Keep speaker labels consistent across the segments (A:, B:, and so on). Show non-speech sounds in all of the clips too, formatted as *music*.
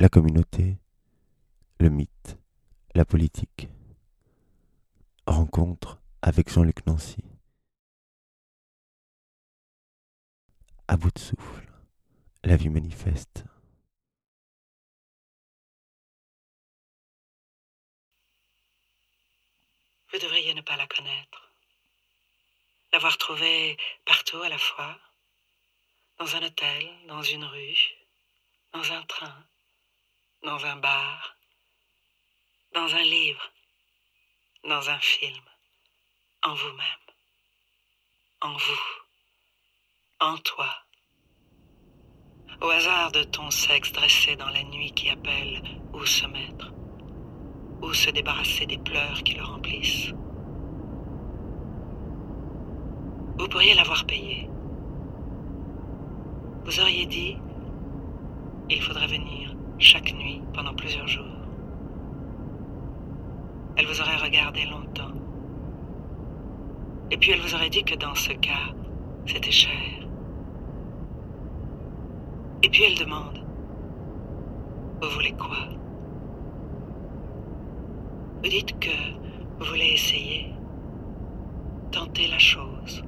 A: la communauté, le mythe, la politique. Rencontre avec Jean-Luc Nancy. À bout de souffle, la vie manifeste.
B: Vous devriez ne pas la connaître. L'avoir trouvée partout à la fois, dans un hôtel, dans une rue, dans un train, dans un bar, dans un livre, dans un film, en vous-même, en vous, en toi. Au hasard de ton sexe dressé dans la nuit qui appelle où se mettre, où se débarrasser des pleurs qui le remplissent. Vous pourriez l'avoir payé. Vous auriez dit, il faudrait venir chaque nuit pendant plusieurs jours. Elle vous aurait regardé longtemps. Et puis elle vous aurait dit que dans ce cas, c'était cher. Et puis elle demande, vous voulez quoi? Vous dites que vous voulez essayer, tenter la chose,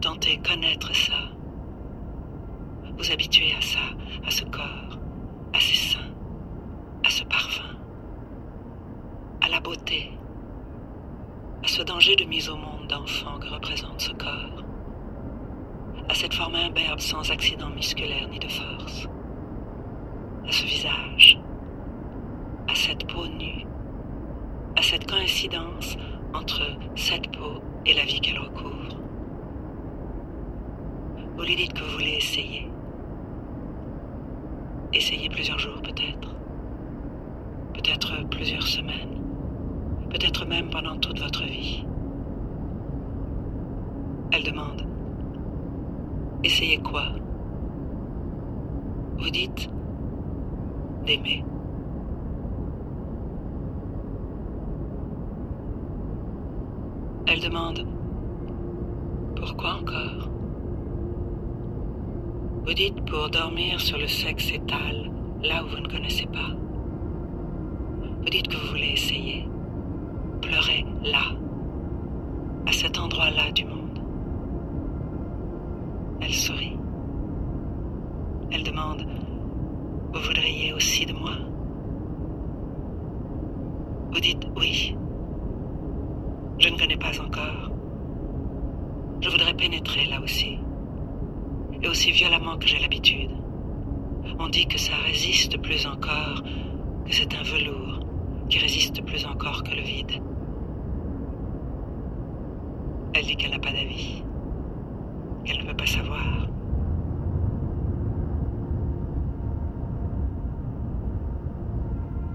B: tenter connaître ça, vous habituer à ça, à ce corps, à ces seins, à ce parfum, à la beauté, à ce danger de mise au monde d'enfant que représente ce corps, à cette forme imberbe sans accident musculaire ni de force, à ce visage, à cette peau nue, à cette coïncidence entre cette peau et la vie qu'elle recouvre. Vous lui dites que vous voulez essayer. Essayer plusieurs jours peut-être. Peut-être plusieurs semaines. Peut-être même pendant toute votre vie. Elle demande. Essayez quoi? Vous dites d'aimer. Elle demande Pourquoi encore? Vous dites pour dormir sur le sexe étal, là où vous ne connaissez pas. Vous dites que vous voulez essayer. Pleurer là, à cet endroit-là du monde. Elle sourit. Elle demande Vous voudriez aussi de moi? Vous dites oui. Je ne connais pas encore. Je voudrais pénétrer là aussi. Et aussi violemment que j'ai l'habitude. On dit que ça résiste plus encore, que c'est un velours qui résiste plus encore que le vide. Elle dit qu'elle n'a pas d'avis, qu'elle ne peut pas savoir.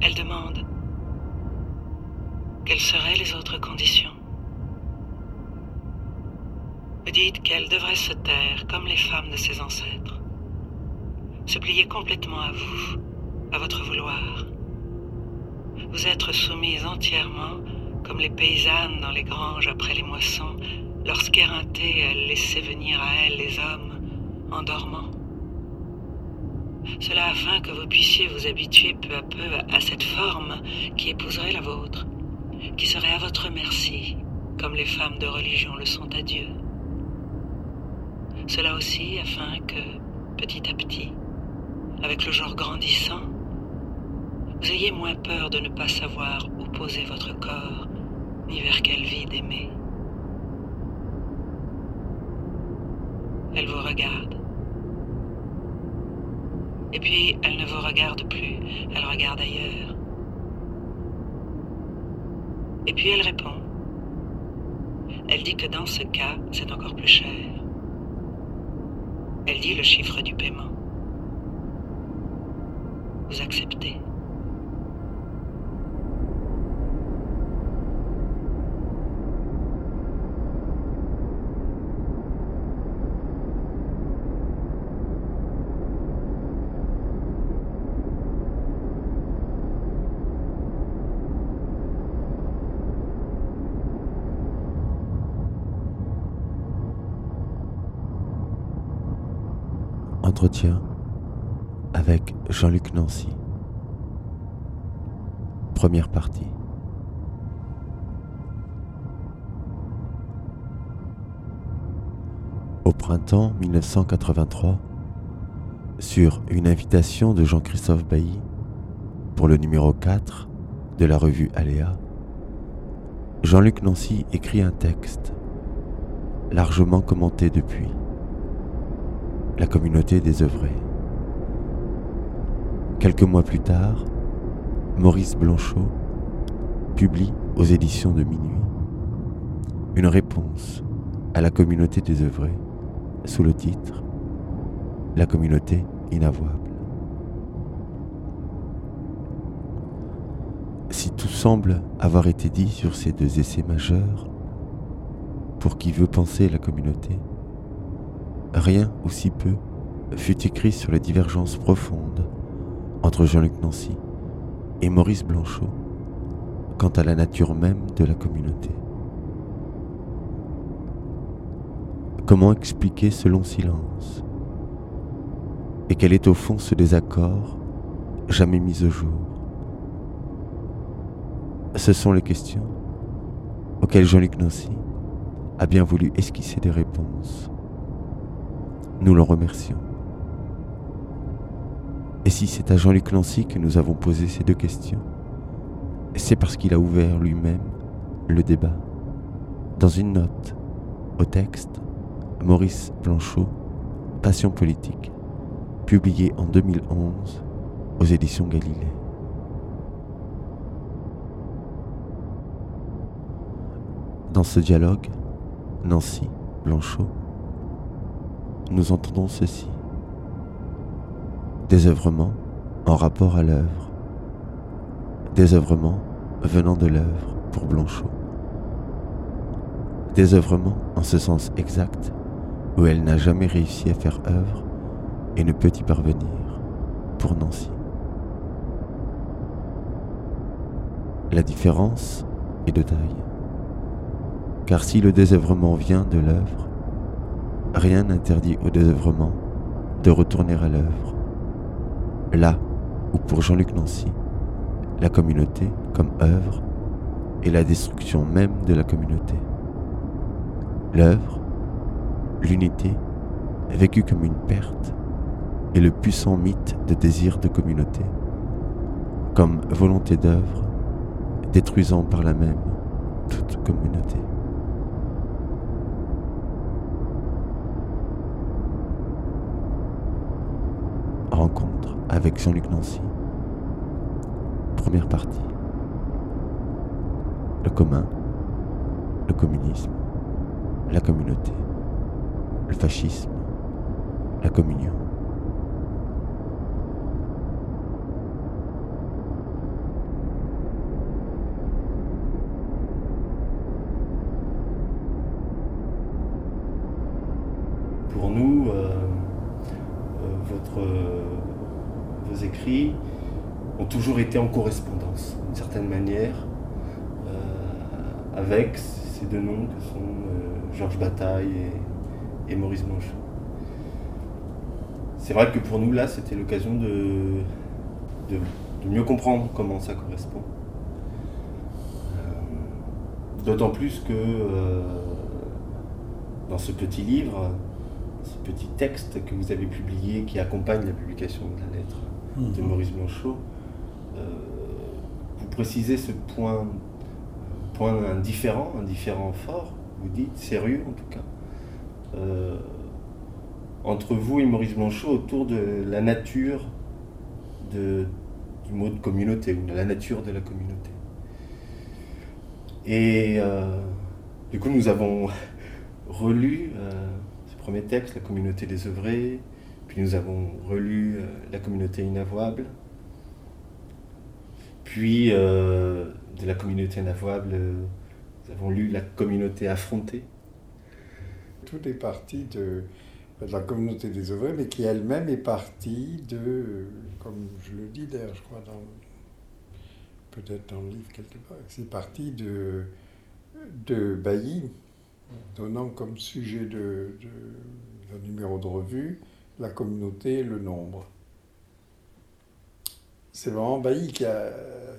B: Elle demande quelles seraient les autres conditions. Qu'elle devrait se taire comme les femmes de ses ancêtres, se plier complètement à vous, à votre vouloir, vous être soumise entièrement comme les paysannes dans les granges après les moissons, lorsqu'éreintées, elles laissaient venir à elles les hommes en dormant. Cela afin que vous puissiez vous habituer peu à peu à cette forme qui épouserait la vôtre, qui serait à votre merci, comme les femmes de religion le sont à Dieu. Cela aussi afin que, petit à petit, avec le genre grandissant, vous ayez moins peur de ne pas savoir où poser votre corps, ni vers quelle vie d'aimer. Elle vous regarde. Et puis, elle ne vous regarde plus, elle regarde ailleurs. Et puis, elle répond. Elle dit que dans ce cas, c'est encore plus cher. Elle dit le chiffre du paiement. Vous acceptez.
A: Entretien avec Jean-Luc Nancy. Première partie. Au printemps 1983, sur une invitation de Jean-Christophe Bailly pour le numéro 4 de la revue Aléa, Jean-Luc Nancy écrit un texte, largement commenté depuis, La communauté des œuvrés. Quelques mois plus tard, Maurice Blanchot publie aux éditions de Minuit une réponse à la communauté des œuvrés sous le titre La communauté inavouable. Si tout semble avoir été dit sur ces deux essais majeurs, pour qui veut penser la communauté, rien ou si peu fut écrit sur les divergences profondes entre Jean-Luc Nancy et Maurice Blanchot quant à la nature même de la communauté. Comment expliquer ce long silence? Et quel est au fond ce désaccord jamais mis au jour? Ce sont les questions auxquelles Jean-Luc Nancy a bien voulu esquisser des réponses. Nous l'en remercions. Et si c'est à Jean-Luc Nancy que nous avons posé ces deux questions, c'est parce qu'il a ouvert lui-même le débat. Dans une note au texte, Maurice Blanchot, Passion politique, publié en 2011 aux éditions Galilée. Dans ce dialogue, Nancy Blanchot, nous entendons ceci. Désœuvrement en rapport à l'œuvre, désœuvrement venant de l'œuvre pour Blanchot, désœuvrement en ce sens exact où elle n'a jamais réussi à faire œuvre et ne peut y parvenir pour Nancy. La différence est de taille, car si le désœuvrement vient de l'œuvre, rien n'interdit au désœuvrement de retourner à l'œuvre là où pour Jean-Luc Nancy, la communauté comme œuvre est la destruction même de la communauté. L'œuvre, l'unité, vécue comme une perte, est le puissant mythe de désir de communauté, comme volonté d'œuvre, détruisant par la même toute communauté. Rencontre avec Jean-Luc Nancy. Première partie. Le commun, le communisme, la communauté, le fascisme, la communion.
C: Pour nous, euh, euh, votre, euh, vos écrits ont en correspondance, d'une certaine manière, euh, avec ces deux noms que sont euh, Georges Bataille et, et Maurice Blanchot. C'est vrai que pour nous, là, c'était l'occasion de, de, de mieux comprendre comment ça correspond. Euh, D'autant plus que dans ce petit livre, ce petit texte que vous avez publié qui accompagne la publication de la lettre de
D: Mhm.
C: Maurice Blanchot, vous précisez ce point, point indifférent, un différent fort, vous dites, sérieux en tout cas, euh, entre vous et Maurice Blanchot autour de la nature du mot de communauté, ou de la nature de la communauté. Et euh, du coup, nous avons *laughs* relu euh, ce premier texte, La communauté des œuvrés, puis nous avons relu euh, La communauté inavouable, puis euh, de la communauté inavouable, euh, nous avons lu La communauté affrontée.
D: Tout est parti de, la communauté des ouvriers, mais qui elle-même est partie de, comme je le dis d'ailleurs, je crois, dans, peut-être dans le livre quelque part, c'est parti de, de Bailly, donnant comme sujet de, de, numéro de revue la communauté et le nombre. C'est vraiment Bailly qui a,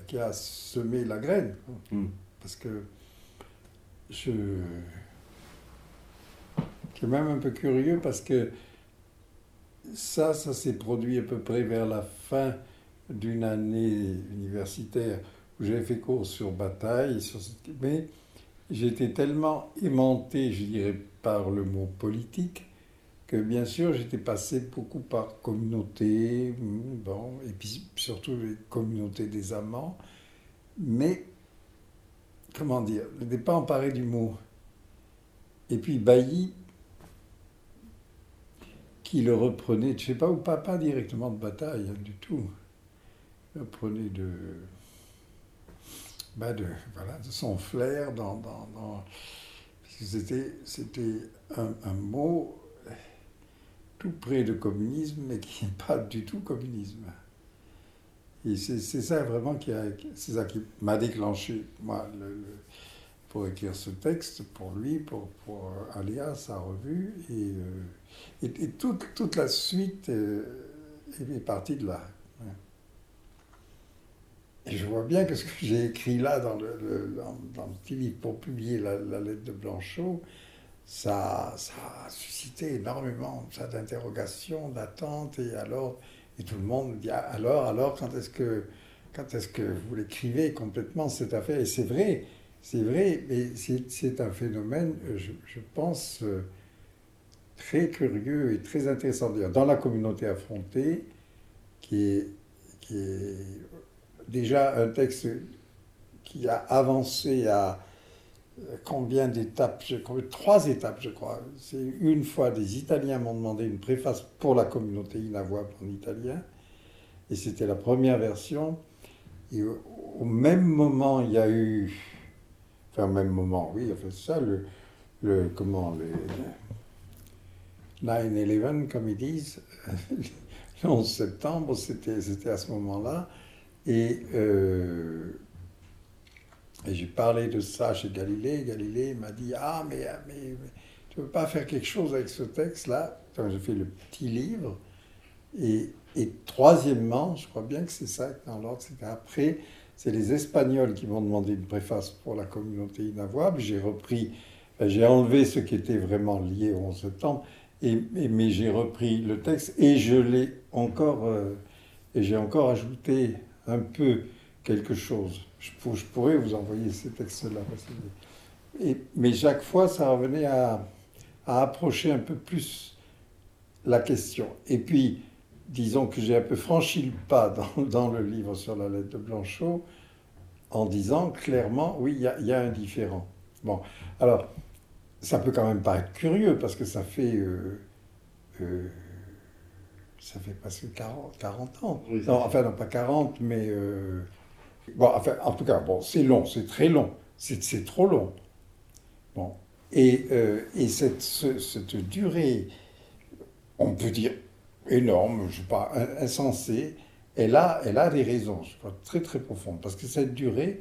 D: qui a semé la graine.
C: Mm.
D: Parce que je. C'est même un peu curieux parce que ça, ça s'est produit à peu près vers la fin d'une année universitaire où j'avais fait cours sur bataille, sur ce- mais j'étais tellement aimanté, je dirais, par le mot politique, que bien sûr j'étais passé beaucoup par communauté, mm, bon, et puis surtout les communautés des amants, mais comment dire, je n'étais pas emparé du mot. Et puis Bailly, qui le reprenait, je ne sais pas, ou pas, pas directement de bataille, hein, du tout. Il reprenait de, bah de, voilà, son flair dans... dans, dans- c'était, c'était un mot tout près de communisme, mais qui n'est pas du tout communisme. Et c'est, ça vraiment qui, a, c'est ça qui m'a déclenché, moi, pour écrire ce texte, pour lui, pour, pour sa revue, et, euh, et, et toute, toute la suite euh, est partie de là. Et je vois bien que ce que j'ai écrit là dans le, dans, le petit livre pour publier la lettre de Blanchot, ça, ça a suscité énormément d'interrogations, d'attentes, et alors, et tout le monde dit Ah, alors, alors, quand est-ce que, quand est-ce que vous l'écrivez complètement cette affaire? Et c'est vrai, c'est vrai, mais c'est, un phénomène, je, je pense, euh, très curieux et très intéressant. D'ailleurs, dans la communauté affrontée, qui est, qui est déjà un texte qui a avancé à combien d'étapes je- combien- Trois étapes, je crois. C'est une fois des Italiens m'ont demandé une préface pour la communauté inavouable en italien, et c'était la première version. Et au, même moment, il y a eu, enfin au même moment, oui, enfin ça, le, le comment, le, le 9-11, comme ils disent, *laughs* le 11 septembre, c'était à ce moment-là. Et, euh, et j'ai parlé de ça chez Galilée. Galilée m'a dit Ah, mais, tu ne peux pas faire quelque chose avec ce texte-là? Donc j'ai fait le petit livre. Et, troisièmement, je crois bien que c'est ça dans l'ordre, c'était après, c'est les Espagnols qui m'ont demandé une préface pour la communauté inavouable. J'ai repris, ben, j'ai enlevé ce qui était vraiment lié au 11 septembre, et- mais j'ai repris le texte et je l'ai encore, euh, et j'ai encore ajouté un peu quelque chose. Je, pour- je pourrais vous envoyer ces textes-là. mais chaque fois, ça revenait à, à approcher un peu plus la question. Et puis, disons que j'ai un peu franchi le pas *laughs* dans, dans le livre sur la lettre de Blanchot en disant clairement, oui, il y a, il y a un différent. Bon, alors, ça peut quand même paraître curieux parce que ça fait, euh, euh, ça fait presque 40, 40 ans.
C: Oui,
D: non, enfin, non, pas 40, mais... euh, en tout cas, bon, c'est long, c'est très long. C'est trop long. Bon. Et, euh, et cette, ce- cette durée, on peut dire énorme, je sais pas, in- insensée, elle a, elle a des raisons, très très profondes. Parce que cette durée,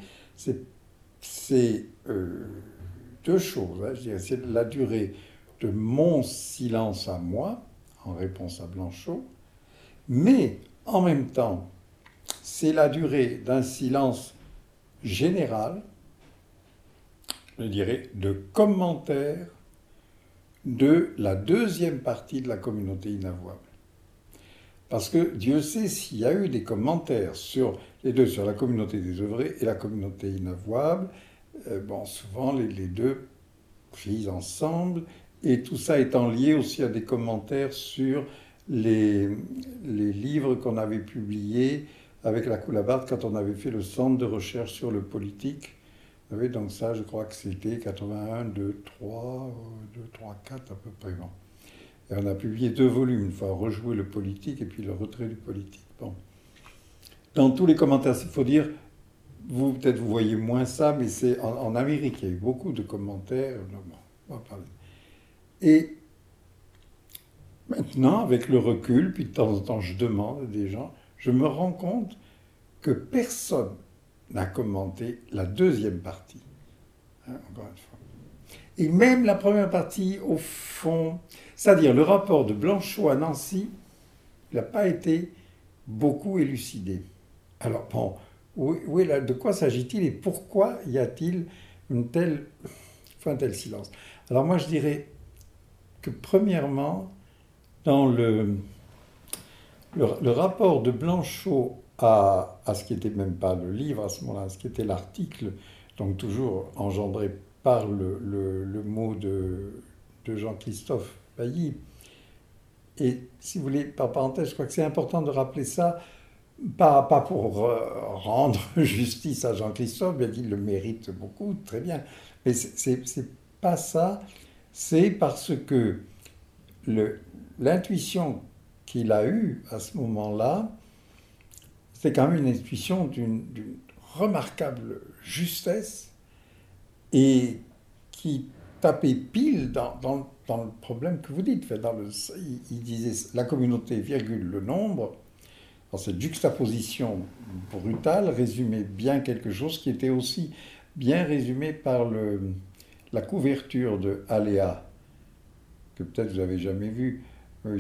D: c'est euh, deux choses. hein. C'est la durée de mon silence à moi, en réponse à Blanchot, mais en même temps, c'est la durée d'un silence général, je dirais, de commentaires de la deuxième partie de la communauté inavouable. Parce que Dieu sait s'il y a eu des commentaires sur les deux, sur la communauté des œuvrés et la communauté inavouable. Euh, bon, souvent les, les deux pris ensemble, et tout ça étant lié aussi à des commentaires sur les, les livres qu'on avait publiés avec la Coulabarde quand on avait fait le centre de recherche sur le politique. Vous savez, donc ça, je crois que c'était 81, 2, 3, 2, 3, 4 à peu près. Et on a publié deux volumes, une fois rejouer le politique et puis le retrait du politique. Bon. Dans tous les commentaires, il faut dire, vous peut-être vous voyez moins ça, mais c'est en, Amérique, il y a eu beaucoup de commentaires. Et maintenant, avec le recul, puis de temps en temps je demande à des gens, je me rends compte que personne n'a commenté la deuxième partie. Hein, encore une fois. Et même la première partie, au fond, c'est-à-dire le rapport de Blanchot à Nancy, n'a pas été beaucoup élucidé. Alors bon, où, de quoi s'agit-il et pourquoi y a-t-il une telle, un tel silence? Alors moi, je dirais que premièrement, dans le, le, rapport de Blanchot à, à, ce qui n'était même pas le livre à ce moment-là, ce qui était l'article, donc toujours engendré par le, le, mot de, de Jean-Christophe Bailly. Et si vous voulez, par parenthèse, je crois que c'est important de rappeler ça, pas, pas pour rendre *laughs* justice à Jean-Christophe, bien qu'il le mérite beaucoup, très bien, mais c'est pas ça, c'est parce que l'intuition qu'il a eue à ce moment-là, c'est quand même une intuition d'une remarquable justesse et qui tapait pile dans, le problème que vous dites. Il, disait la communauté, virgule, le nombre. Dans cette juxtaposition brutale résumait bien quelque chose qui était aussi bien résumé par le, la couverture de Aléa, que peut-être vous n'avez jamais vu. je ne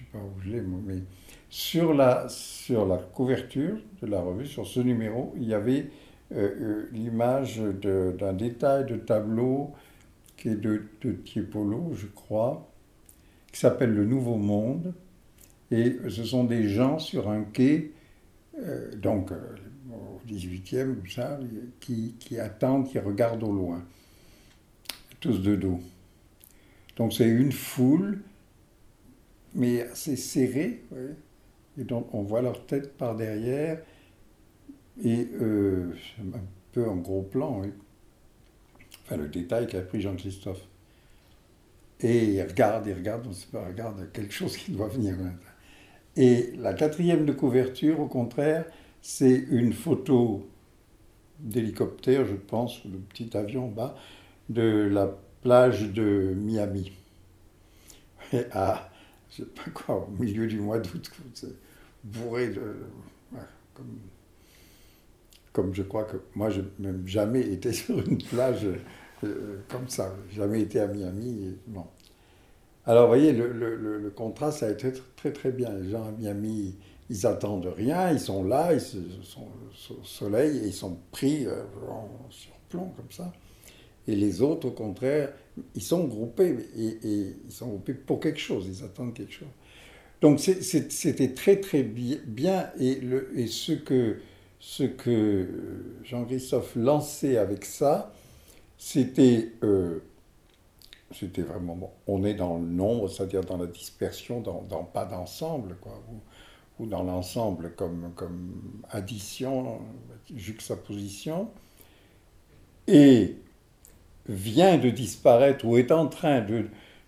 D: sais pas où je l'ai, mais sur la, sur la couverture de la revue, sur ce numéro, il y avait euh, euh, l'image d'un détail de tableau qui est de, de Tiepolo, je crois, qui s'appelle Le Nouveau Monde. Et ce sont des gens sur un quai, euh, donc au 18e, ça, qui, qui attendent, qui regardent au loin, tous de dos. Donc c'est une foule, mais assez serrée, et donc on voit leur tête par derrière, et euh, un peu en gros plan, enfin le détail qu'a pris Jean-Christophe. Et il regarde, il regarde, on sait pas, regarde quelque chose qui doit venir. Et la quatrième de couverture, au contraire, c'est une photo d'hélicoptère, je pense, ou de petit avion bas, de la plage de Miami. *laughs* Et à, je sais pas quoi, au milieu du mois d'août, bourré de. Comme, comme, je crois que moi, je n'ai même jamais été *laughs* sur une plage euh, comme ça, jamais été à Miami. bon. Alors, vous voyez, le, le, le, contraste a été très, très bien. Les gens à Miami, ils attendent rien, ils sont là, ils sont au soleil et ils sont pris euh, en surplomb comme ça. Et les autres, au contraire, ils sont groupés et, ils sont groupés pour quelque chose, ils attendent quelque chose. Donc c'était très très bien et, ce que, Jean-Christophe lançait avec ça, c'était euh, c'était vraiment bon. On est dans le nombre, c'est-à-dire dans la dispersion, dans, pas d'ensemble, ou dans l'ensemble comme, comme addition, juxtaposition, et vient de disparaître ou est en train de,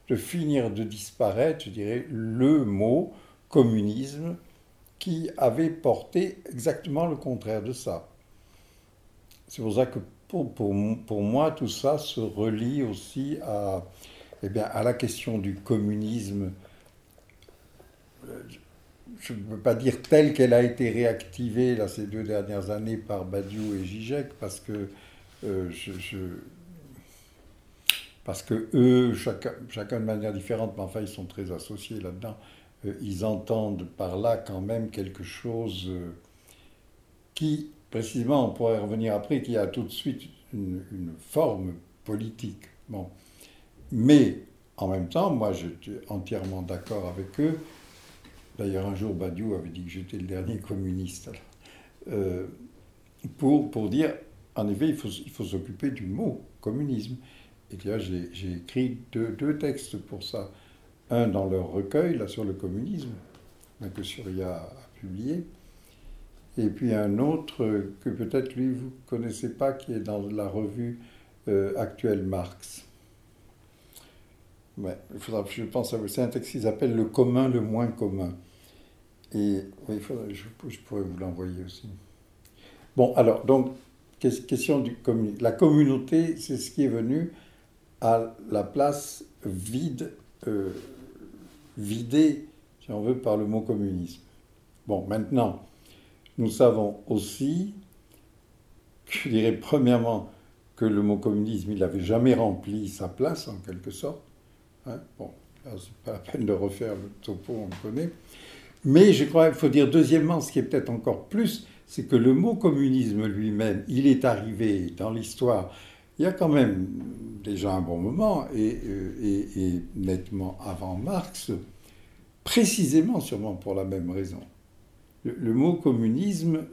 D: de finir de disparaître, je dirais, le mot communisme qui avait porté exactement le contraire de ça. C'est pour ça que pour, pour, pour, moi, tout ça se relie aussi à, eh bien, à la question du communisme je ne peux pas dire telle qu'elle a été réactivée là, ces deux dernières années par Badiou et Zizek, parce que, euh, je, parce que eux, chacun, de manière différente, mais enfin ils sont très associés là-dedans, euh, ils entendent par là quand même quelque chose euh, qui, précisément, on pourrait revenir après, qui a tout de suite une, forme politique. Bon. Mais en même temps, moi je suis entièrement d'accord avec eux D'ailleurs, un jour, Badiou avait dit que j'étais le dernier communiste. Euh, pour, pour dire, en effet, il faut s'occuper du mot communisme. Et là, j'ai écrit deux, deux, textes pour ça. Un dans leur recueil, là, sur le communisme, que Surya a publié. Et puis un autre que peut-être lui, vous ne connaissez pas, qui est dans la revue euh, actuelle Marx. Ouais, il faudra, je pense, c'est un texte qui s'appelle Le commun, le moins commun. Et il je, je, pourrais vous l'envoyer aussi. Bon, alors, donc, question du La communauté, c'est ce qui est venu à la place vide, euh, vidée, si on veut, par le mot communisme. Bon, maintenant, nous savons aussi, je dirais premièrement, que le mot communisme, il n'avait jamais rempli sa place, en quelque sorte. Hein bon, c'est pas la peine de refaire le topo, on le connaît. mais je crois qu'il faut dire deuxièmement, ce qui est peut-être encore plus, c'est que le mot communisme lui-même, il est arrivé dans l'histoire il y a quand même déjà un bon moment, et, euh, nettement avant Marx, précisément sûrement pour la même raison. Le, mot communisme,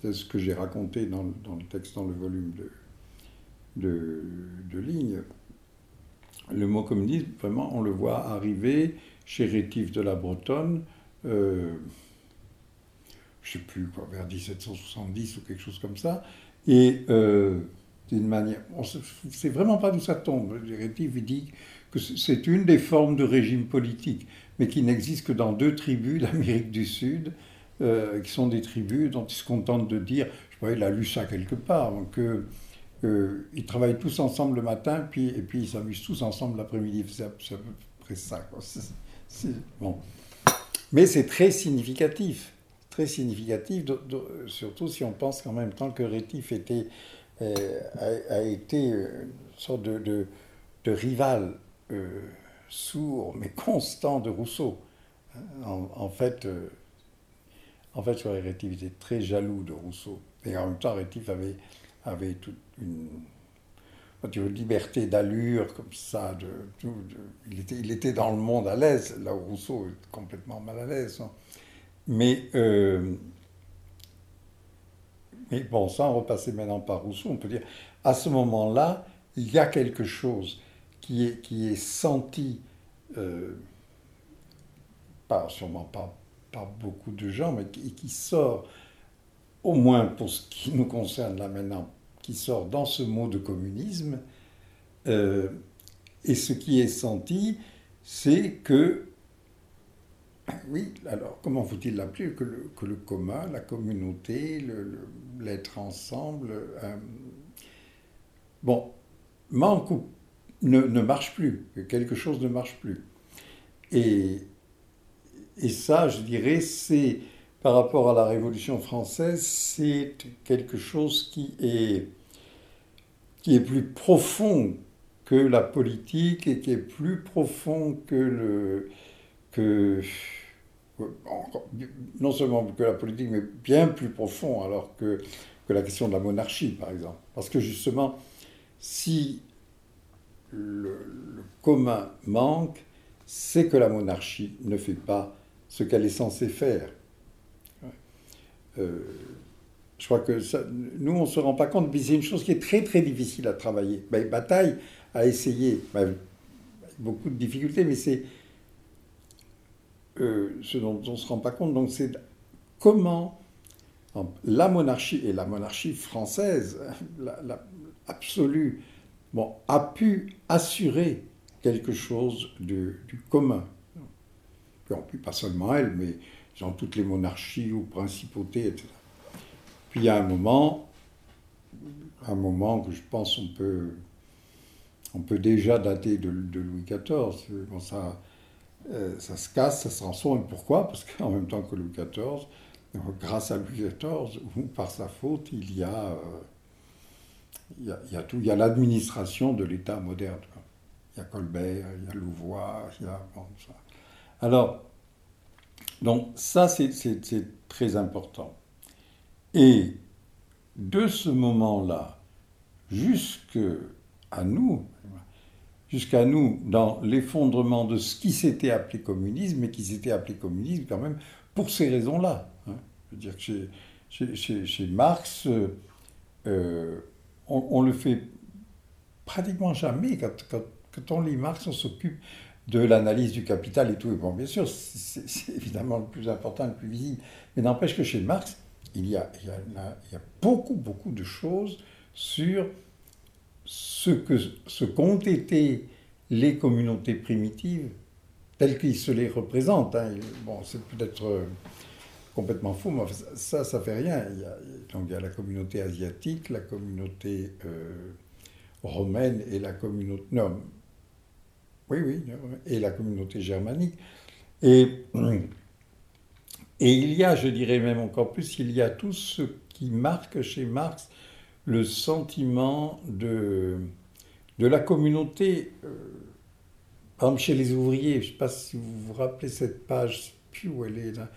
D: c'est ce que j'ai raconté dans, le texte, dans le volume de, de, lignes, le mot communisme, vraiment, on le voit arriver chez Rétif de la Bretonne, euh, je ne sais plus, quoi, vers 1770 ou quelque chose comme ça, et euh, d'une manière. On ne sait vraiment pas d'où ça tombe. Rétif dit que c'est une des formes de régime politique, mais qui n'existe que dans deux tribus *laughs* d'Amérique du Sud, euh, qui sont des tribus dont ils se contentent de dire, je crois qu'il a lu ça quelque part, que euh, ils travaillent tous ensemble le matin, puis, et puis ils s'amusent tous ensemble l'après-midi. C'est à peu près ça. Bon. Mais c'est très significatif, très significatif, surtout si on pense qu'en même temps que Rétif était euh, a, été une sorte de, rival euh, sourd mais constant de Rousseau. En, fait, euh, en fait, Rétif était très jaloux de Rousseau. Et en même temps, Rétif avait, avait toute une, liberté d'allure comme ça. Il, était, il était dans le monde à l'aise, là où Rousseau est complètement mal à l'aise. Hein. Mais mais bon, sans repasser maintenant par Rousseau, on peut dire, à ce moment-là, il y a quelque chose qui est, qui est senti, euh, pas, sûrement pas beaucoup de gens, mais qui, sort, au moins pour ce qui nous concerne là maintenant, qui sort dans ce mot de communisme. Euh, et ce qui est senti, c'est que oui, alors comment faut-il l'appeler que le, que le, commun, la communauté, l'être ensemble, euh, bon, manque ou ne, ne, marche plus, que quelque chose ne marche plus. Et, et ça, je dirais, c'est par rapport à la Révolution française, c'est quelque chose qui est, qui est plus profond que la politique et qui est plus profond que le que non seulement que la politique, mais bien plus profond alors que, que la question de la monarchie, par exemple. Parce que justement, si le, commun manque, c'est que la monarchie ne fait pas ce qu'elle est censée faire. Euh, je crois que ça, nous, on ne se rend pas compte, mais c'est une chose qui est très très difficile à travailler. Ben, Bataille a essayé, ben, beaucoup de difficultés, mais c'est ce dont on ne se rend pas compte, donc c'est comment la monarchie, et la monarchie française, *laughs* absolue, a pu assurer quelque chose du commun. Puis, pas seulement elle, mais dans toutes les monarchies ou principautés, etc. Puis il y a un moment, un moment que je pense on peut, on peut déjà dater de, Louis XIV. Bon, ça, ça se casse, ça se transforme. Pourquoi? Parce qu'en même temps que Louis XIV, grâce à Louis XIV, ou par sa faute, il y a, euh, il y a, il y a tout. Il y a l'administration de l'État moderne. Il y a Colbert, il y a Louvois, il y a... Alors, donc ça, c'est très important. Et de ce moment-là jusqu'à nous, jusqu'à nous dans l'effondrement de ce qui s'était appelé communisme, mais qui s'était appelé communisme quand même pour ces raisons-là. Hein. Je veux dire que chez, chez, Marx, euh, on, le fait pratiquement jamais. Quand, quand, on lit Marx, on s'occupe de l'analyse du capital et tout. Et bon, bien sûr, c'est évidemment le plus important, le plus visible. Mais n'empêche que chez Marx, il, y a, il y a beaucoup, beaucoup de choses sur ce que ce qu'ont été les communautés primitives telles qu'ils se les représentent. Hein. Bon, c'est peut-être euh, complètement faux, mais ça, ça fait rien. Il y a, donc il y a la communauté asiatique, la communauté euh, romaine et la communauté... Non, oui, oui, et la communauté germanique. Et, et il y a, je dirais même encore plus, il y a tout ce qui marque chez Marx le sentiment de, de la communauté. Euh, par exemple, chez les ouvriers, je ne sais pas si vous vous rappelez cette page plus où elle est là,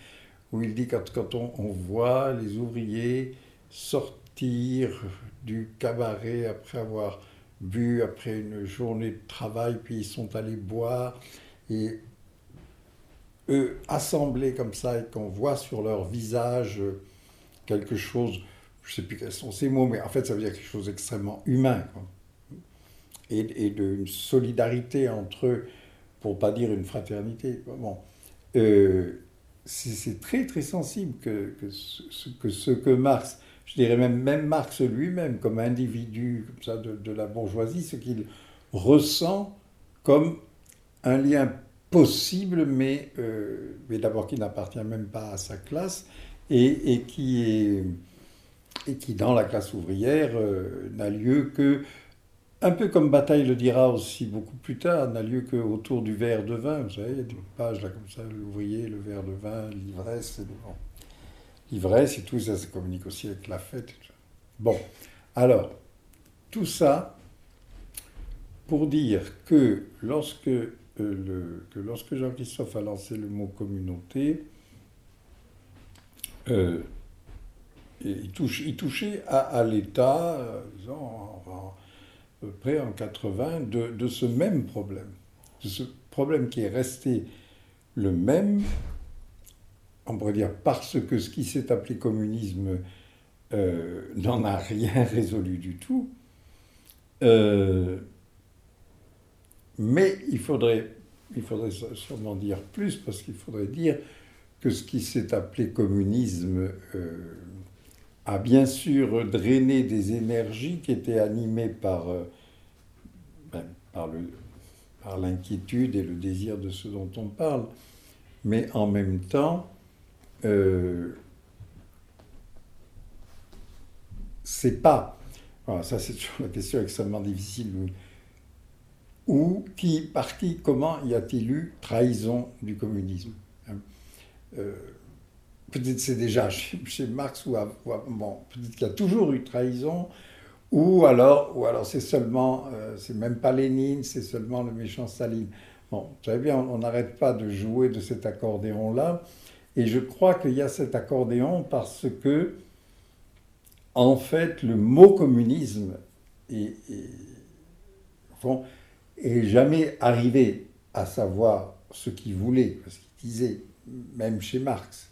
D: où il dit quand, quand on, on voit les ouvriers sortir du cabaret après avoir bu, après une journée de travail, puis ils sont allés boire, et eux assemblés comme ça, et qu'on voit sur leur visage quelque chose, je ne sais plus quels sont ces mots, mais en fait ça veut dire quelque chose d'extrêmement humain, et, et d'une solidarité entre eux, pour pas dire une fraternité. Bon. Euh, c'est très très sensible que, que, ce, que Marx, je dirais même, même Marx lui-même, comme individu comme ça, de, de la bourgeoisie, ce qu'il ressent comme un lien possible, mais, euh, mais d'abord qui n'appartient même pas à sa classe, et, et qui est et qui dans la classe ouvrière euh, n'a lieu que un peu comme Bataille le dira aussi beaucoup plus tard, n'a lieu qu'autour du verre de vin. Vous savez, il y a des pages là comme ça, l'ouvrier, le verre de vin, l'ivresse. bon. L'ivresse et tout ça, ça communique aussi avec la fête. Bon, alors, tout ça pour dire que lorsque, euh, que lorsque Jean-Christophe a lancé le mot communauté, euh, il, touche, il touchait à, à l'État, euh, peu près en 80, de, ce même problème. De ce problème qui est resté le même, on pourrait dire parce que ce qui s'est appelé communisme euh, n'en a rien *laughs* résolu du tout. Euh, mais il faudrait, il faudrait sûrement dire plus, parce qu'il faudrait dire que ce qui s'est appelé communisme a bien sûr drainé des énergies qui étaient animées par, euh, ben, par, le, par l'inquiétude et le désir de ce dont on parle, mais en même temps, euh, c'est pas. Voilà, ça c'est *laughs* toujours la question extrêmement difficile. Où, qui, par qui, comment y a-t-il eu trahison du communisme hein Euh, Peut-être c'est déjà *laughs* chez, Marx ou, bon, peut-être qu'il y a toujours eu trahison, ou alors, ou alors c'est seulement, euh, c'est même pas Lénine, c'est seulement le méchant Staline. Bon, vous savez bien, on n'arrête pas de jouer de cet accordéon-là, et je crois qu'il y a cet accordéon parce que, en fait, le mot communisme est, jamais arrivé à savoir ce qu'il voulait, parce qu'il disait, même chez Marx,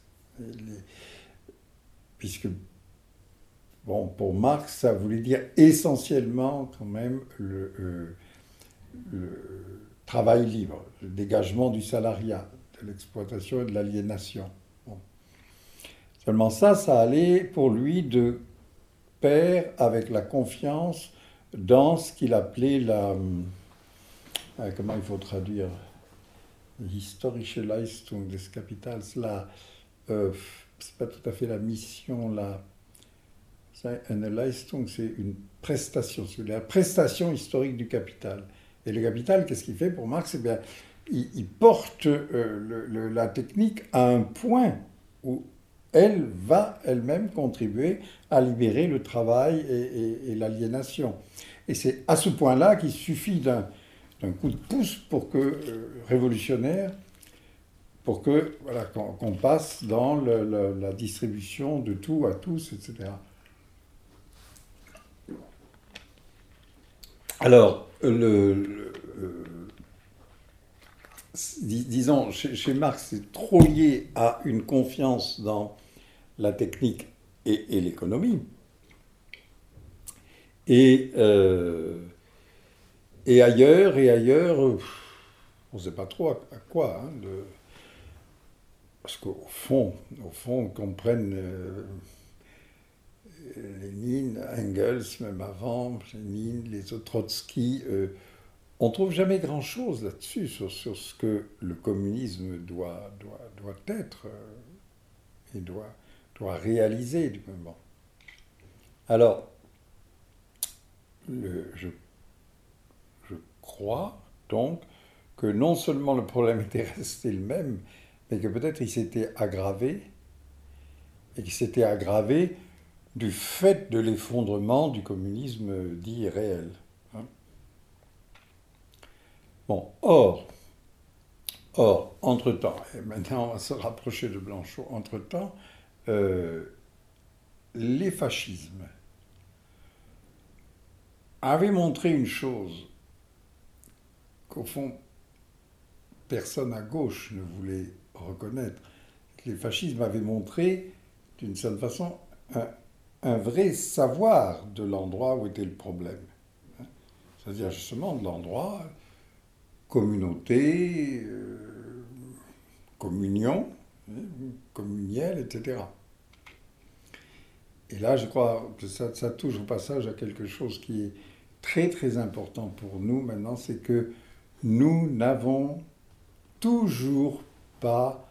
D: puisque, bon, pour Marx, ça voulait dire essentiellement quand même le, euh, le travail libre, le dégagement du salariat, de l'exploitation et de l'aliénation. Bon. Seulement ça, ça allait pour lui de pair avec la confiance dans ce qu'il appelait la... euh, comment il faut traduire Historische Leistung des Kapitals, la... euh, c'est pas tout à fait la mission, c'est Une Leistung, c'est une prestation, c'est la prestation historique du capital. Et le capital, qu'est-ce qu'il fait pour Marx? Eh bien, il, porte euh, la technique à un point où elle va elle-même contribuer à libérer le travail et, l'aliénation. Et c'est à ce point-là qu'il suffit d'un d'un coup de pouce pour que, euh, révolutionnaire, pour que voilà, qu'on passe dans la distribution de tout à tous, etc. Alors, le, euh, dis- disons, chez, Marx, c'est trop lié à une confiance dans la technique et, l'économie. Et, euh, et ailleurs, et ailleurs, on ne sait pas trop à, quoi. hein, parce qu'au fond, au fond, qu'on prenne euh, Lénine, Engels, même avant, Lénine, les autres Trotsky, euh, on ne trouve jamais grand-chose là-dessus, sur, ce que le communisme doit, doit, doit être euh, et doit, doit réaliser du moment. Alors, je, je crois donc que non seulement le problème était *laughs* resté le même, mais que peut-être il s'était aggravé, et qu'il s'était aggravé du fait de l'effondrement du communisme dit réel. hein. Bon, or, Or, entre-temps, et maintenant on va se rapprocher de Blanchot, entre-temps, euh, les fascismes avaient montré une chose qu'au fond, personne à gauche ne voulait reconnaître. Les fascismes avaient montré, d'une certaine façon, un, un vrai savoir de l'endroit où était le problème. Hein. C'est-à-dire justement de l'endroit, communauté, euh, communion, hein, communiel, etc. Et là, je crois que ça, ça, touche au passage à quelque chose qui est très très important pour nous maintenant, c'est que nous n'avons toujours pas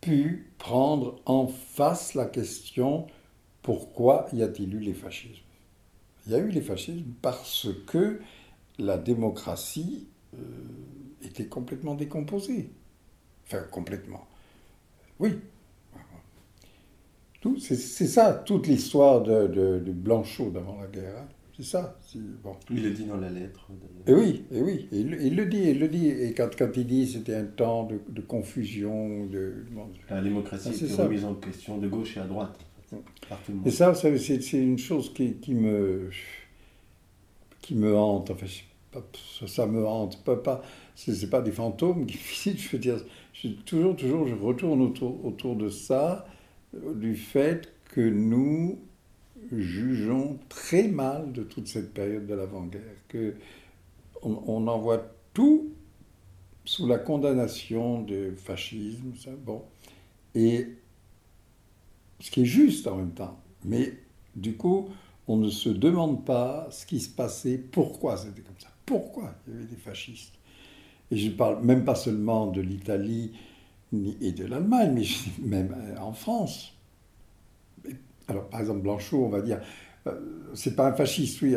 D: pu prendre en face la question pourquoi y a-t-il eu les fascismes? Il y a eu les fascismes parce que la démocratie euh, était complètement décomposée. Enfin, complètement. Oui. C'est ça, toute l'histoire de, de, Blanchot d'avant la guerre. C'est ça.
C: Bon. Il le dit dans la lettre.
D: Et oui, et oui. il, le dit, il le dit. Et quand, quand il dit c'était un temps de, confusion, de...
C: La démocratie ah, était remise en question de gauche et à droite.
D: Et ça, c'est une chose qui, qui, me, qui me hante. Enfin, ça, ça me hante. Pas, pas, c'est pas des fantômes qui *laughs* visitent, je veux dire. Je, toujours, toujours, je retourne autour, autour de ça, euh, du fait que nous jugeons très mal de toute cette période de l'avant-guerre, que on, on, envoie tout sous la condamnation du fascisme, ça, bon, et ce qui est juste en même temps. Mais du coup, on ne se demande pas ce qui se passait, pourquoi c'était comme ça, pourquoi il y avait des fascistes. Et je ne parle même pas seulement de l'Italie et de l'Allemagne, mais *laughs* même euh, en France. Alors, par exemple, Blanchot, on va dire, euh, c'est pas un fasciste, oui.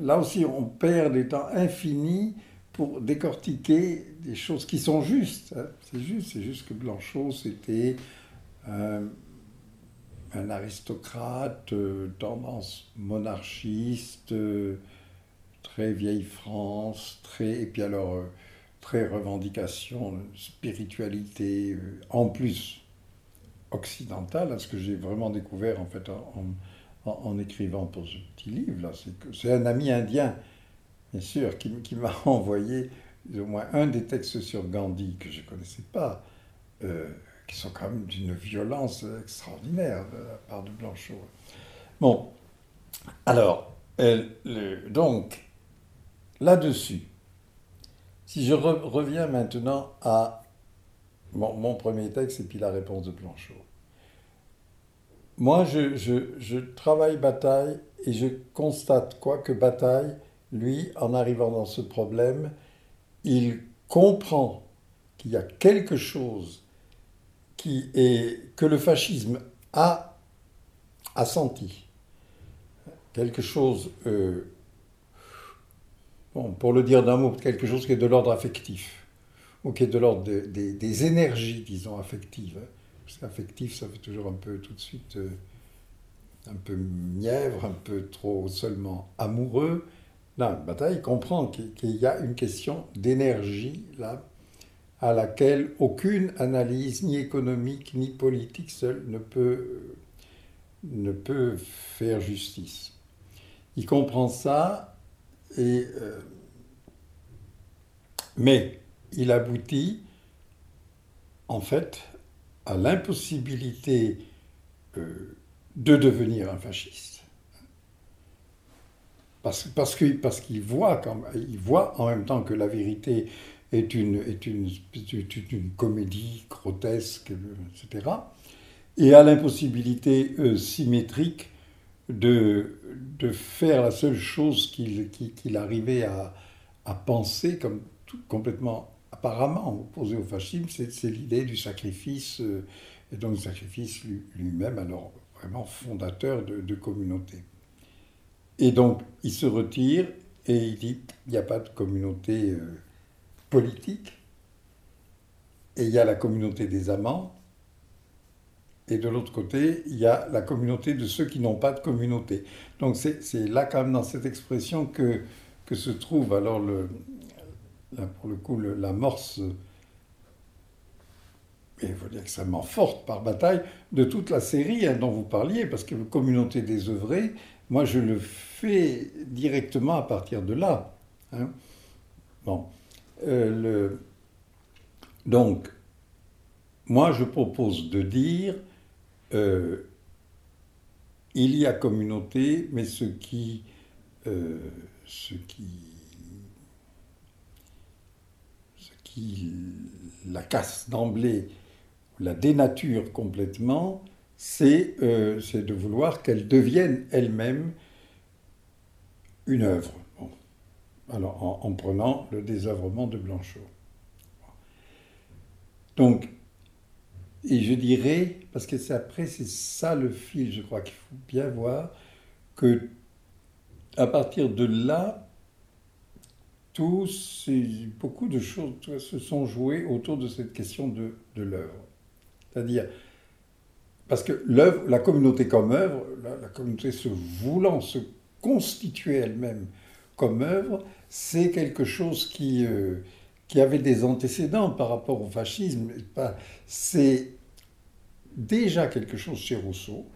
D: là aussi, on perd des temps infinis pour décortiquer des choses qui sont justes. Hein. C'est juste, c'est juste que Blanchot, c'était euh, un aristocrate, euh, tendance monarchiste, euh, très vieille France, très, et puis alors euh, très revendication, spiritualité, en plus occidentale, hein, ce que j'ai vraiment découvert en fait en, écrivant pour ce petit livre là, c'est un ami indien, bien sûr, qui, m'a *laughs* envoyé au moins un des textes sur Gandhi que je ne connaissais pas qui sont quand même d'une violence extraordinaire de la part de Blanchot. Bon, alors, donc, là-dessus, si je reviens maintenant à mon, premier texte et puis la réponse de Blanchot. Moi, je, je, travaille Bataille et je constate quoi que Bataille, lui, en arrivant dans ce problème, il comprend qu'il y a quelque chose qui est, que le fascisme a, a senti. Quelque chose, euh, bon, pour le dire d'un mot, quelque chose qui est de l'ordre affectif, ou qui est de l'ordre des énergies, disons, affectives. Parce qu'affectif, ça fait toujours un peu tout de suite euh, un peu mièvre, un peu trop seulement amoureux. Là, Bataille comprend qu'il y a une question d'énergie là à laquelle aucune analyse, ni économique, ni politique seule, ne peut, ne peut faire justice. Il comprend ça, et, euh, mais il aboutit en fait à l'impossibilité euh, de devenir un fasciste. Parce, parce qu'il parce voit, voit en même temps que la vérité est une, est une, comédie grotesque, etc. Et à l'impossibilité euh, symétrique de, de faire la seule chose qu'il qu'il arrivait à, à, penser comme tout, complètement apparemment opposé au fascisme, c'est l'idée du sacrifice, euh, et donc le sacrifice lui-même, alors vraiment fondateur de, de communauté. Et donc il se retire et il dit il n'y a pas de communauté. Euh, politique, et il y a la communauté des amants, et de l'autre côté, il y a la communauté de ceux qui n'ont pas de communauté. Donc c'est là quand même dans cette expression que, que se trouve alors le, pour le coup l'amorce extrêmement forte par bataille de toute la série hein, dont vous parliez, parce que communauté des œuvrés, moi je le fais directement à partir de là. Hein. Bon. Euh. Donc, moi je propose de dire, euh, il y a communauté, mais ce qui, euh, ce qui, ce la casse d'emblée, la dénature complètement, c'est euh, de vouloir qu'elle devienne elle-même une œuvre. Alors, en, prenant le désœuvrement de Blanchot. Donc, et je dirais, parce que c'est après, c'est ça le fil, je crois qu'il faut bien voir, que à partir de là, tous, beaucoup de choses se sont jouées autour de cette question de, l'œuvre. C'est-à-dire, parce que l'œuvre, la communauté comme œuvre, la, communauté se voulant se constituer elle-même comme œuvre, c'est quelque chose qui, euh, qui avait des antécédents par rapport au fascisme. C'est déjà quelque chose chez Rousseau.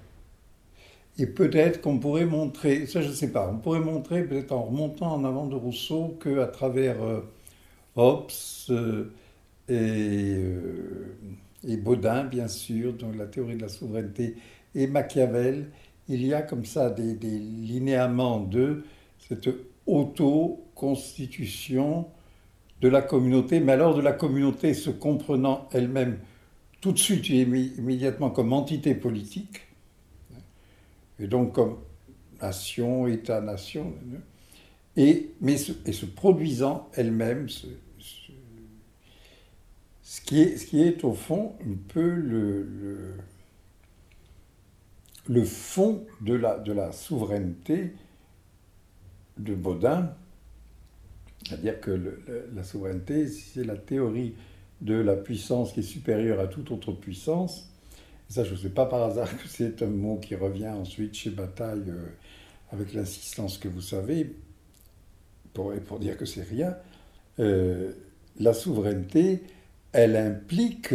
D: Et peut-être qu'on pourrait montrer, ça je ne sais pas, on pourrait montrer peut-être en remontant en avant de Rousseau qu'à travers euh, Hobbes euh, et et Baudin, bien sûr, dans la théorie de la souveraineté, et Machiavel, il y a comme ça des, linéaments de cette auto-constitution de la communauté, mais alors de la communauté se comprenant elle-même tout de suite immédiatement comme entité politique, et donc comme nation, État-nation, et, mais et se produisant elle-même, ce qui est, ce qui est au fond un peu le, le, fond de la, de la souveraineté de Baudin, c'est-à-dire que la souveraineté, c'est la théorie de la puissance qui est supérieure à toute autre puissance. Ça, je ne sais pas par hasard que c'est un mot qui revient ensuite chez Bataille euh, avec l'insistance que vous savez, pour, pour dire que c'est rien. Euh, la souveraineté, elle implique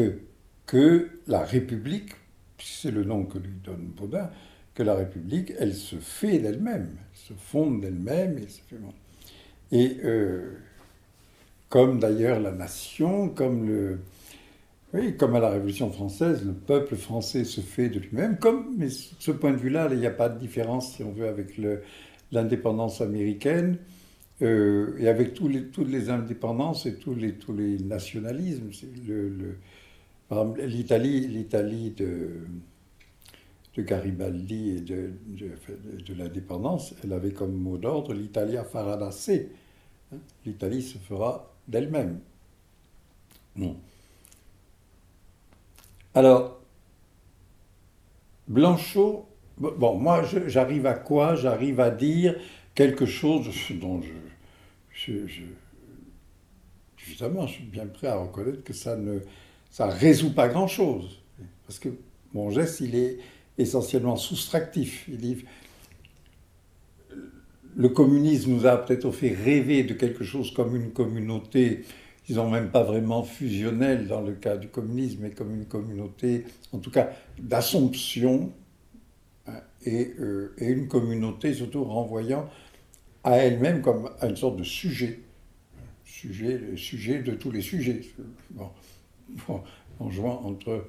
D: que la République, c'est le nom que lui donne Baudin, que la République, elle se fait d'elle-même, se fonde d'elle-même. Et euh, comme d'ailleurs la nation, comme le, oui, comme à la Révolution française, le peuple français se fait de lui-même, comme, mais ce point de vue-là, il n'y a pas de différence, si on veut, avec l'indépendance américaine. Euh, et avec toutes les indépendances et tous les, nationalismes. Le, l'Italie, l'Italie de, de Garibaldi et de, de, l'indépendance, elle avait comme mot d'ordre l'Italia farà sé. Hein, L'Italie se fera d'elle-même. Non. Alors, Blanchot, bon, moi j'arrive à quoi? J'arrive à dire quelque chose dont je, évidemment, je suis bien prêt à reconnaître que ça ne résout pas grand-chose. Parce que mon geste, il est essentiellement soustractif. Le communisme nous a peut-être fait rêver de quelque chose comme une communauté, disons même pas vraiment fusionnelle dans le cas du communisme, mais comme une communauté, en tout cas, d'assomption, hein, et, euh, et, une communauté surtout renvoyant à elle-même comme à une sorte de sujet, sujet, sujet de tous les sujets, bon, en jouant entre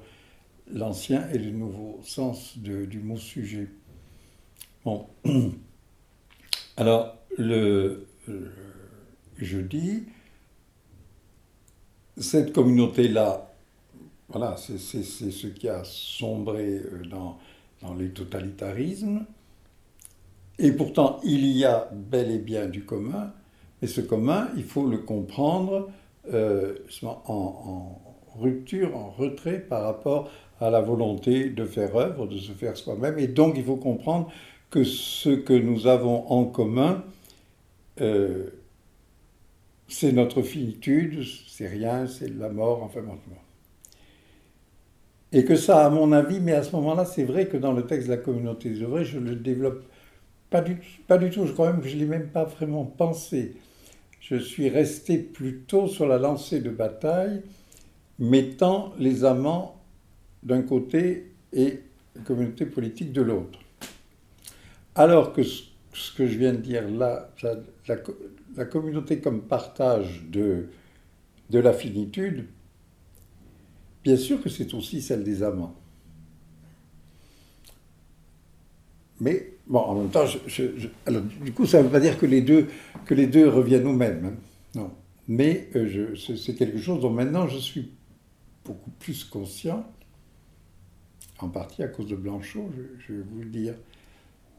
D: l'ancien et le nouveau sens du mot sujet. Bon, *clears throat* alors le, je dis, cette communauté-là, voilà, c'est ce qui a sombré euh, dans, les totalitarismes. Et pourtant, il y a bel et bien du commun, mais ce commun, il faut le comprendre euh, en, rupture, en retrait par rapport à la volonté de faire œuvre, de se faire soi-même. Et donc, il faut comprendre que ce que nous avons en commun, euh, c'est notre finitude, c'est rien, c'est la mort, enfin bon. Et que ça, à mon avis, mais à ce moment-là, c'est vrai que dans le texte de la communauté des œuvres, je le développe pas du, pas du tout, je crois même que je ne l'ai même pas vraiment pensé. Je suis resté plutôt sur la lancée de bataille, mettant les amants d'un côté et la communauté politique de l'autre. Alors que ce, que je viens de dire là, la, communauté comme partage de, de la finitude, bien sûr que c'est aussi celle des amants. Mais bon, en même temps, alors, du coup, ça ne veut pas dire que les deux, que les deux reviennent aux mêmes. Hein. non. Mais euh, c'est quelque chose dont maintenant je suis beaucoup plus conscient, en partie à cause de Blanchot, je, vais vous le dire.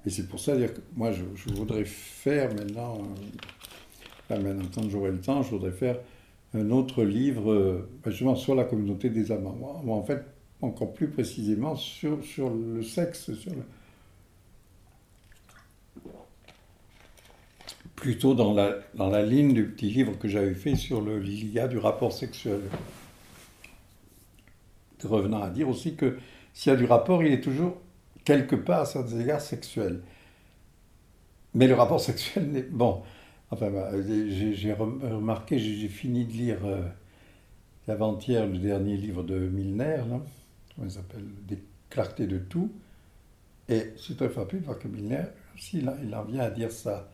D: Et c'est pour ça dire que moi, je, voudrais faire maintenant, euh, maintenant, quand j'aurai le temps, je voudrais faire un autre livre, euh, justement, sur la communauté des amants. en fait, encore plus précisément sur, sur le sexe, sur plutôt dans la, dans la ligne du petit livre que j'avais fait sur le du rapport sexuel. Revenant à dire aussi que s'il y a du rapport, il est toujours quelque part à certains égards sexuel. Mais le rapport sexuel n'est. Bon, enfin, bah, j'ai remarqué, j'ai fini de lire euh, avant-hier le dernier livre de Milner, là, comment il s'appelle Des clartés de tout. Et c'est très de voir que Milner, aussi, il en vient à dire ça.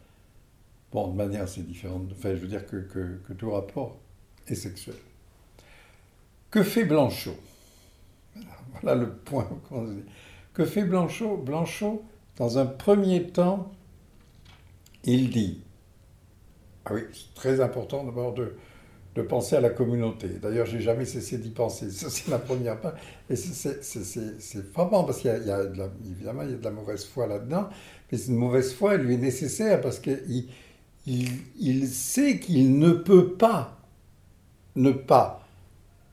D: Bon, de manière assez différente. Enfin, je veux dire que, que, tout rapport est sexuel. Que fait Blanchot? Voilà le point. Que fait Blanchot? Blanchot, dans un premier temps, il dit, ah oui, c'est très important d'abord de, de penser à la communauté. D'ailleurs, j'ai jamais cessé d'y penser. C'est la première part. Et c'est frappant parce qu'il y, a, évidemment, il y a de la mauvaise foi là-dedans. Mais cette mauvaise foi, elle lui est nécessaire parce qu'il il, sait qu'il ne peut pas ne pas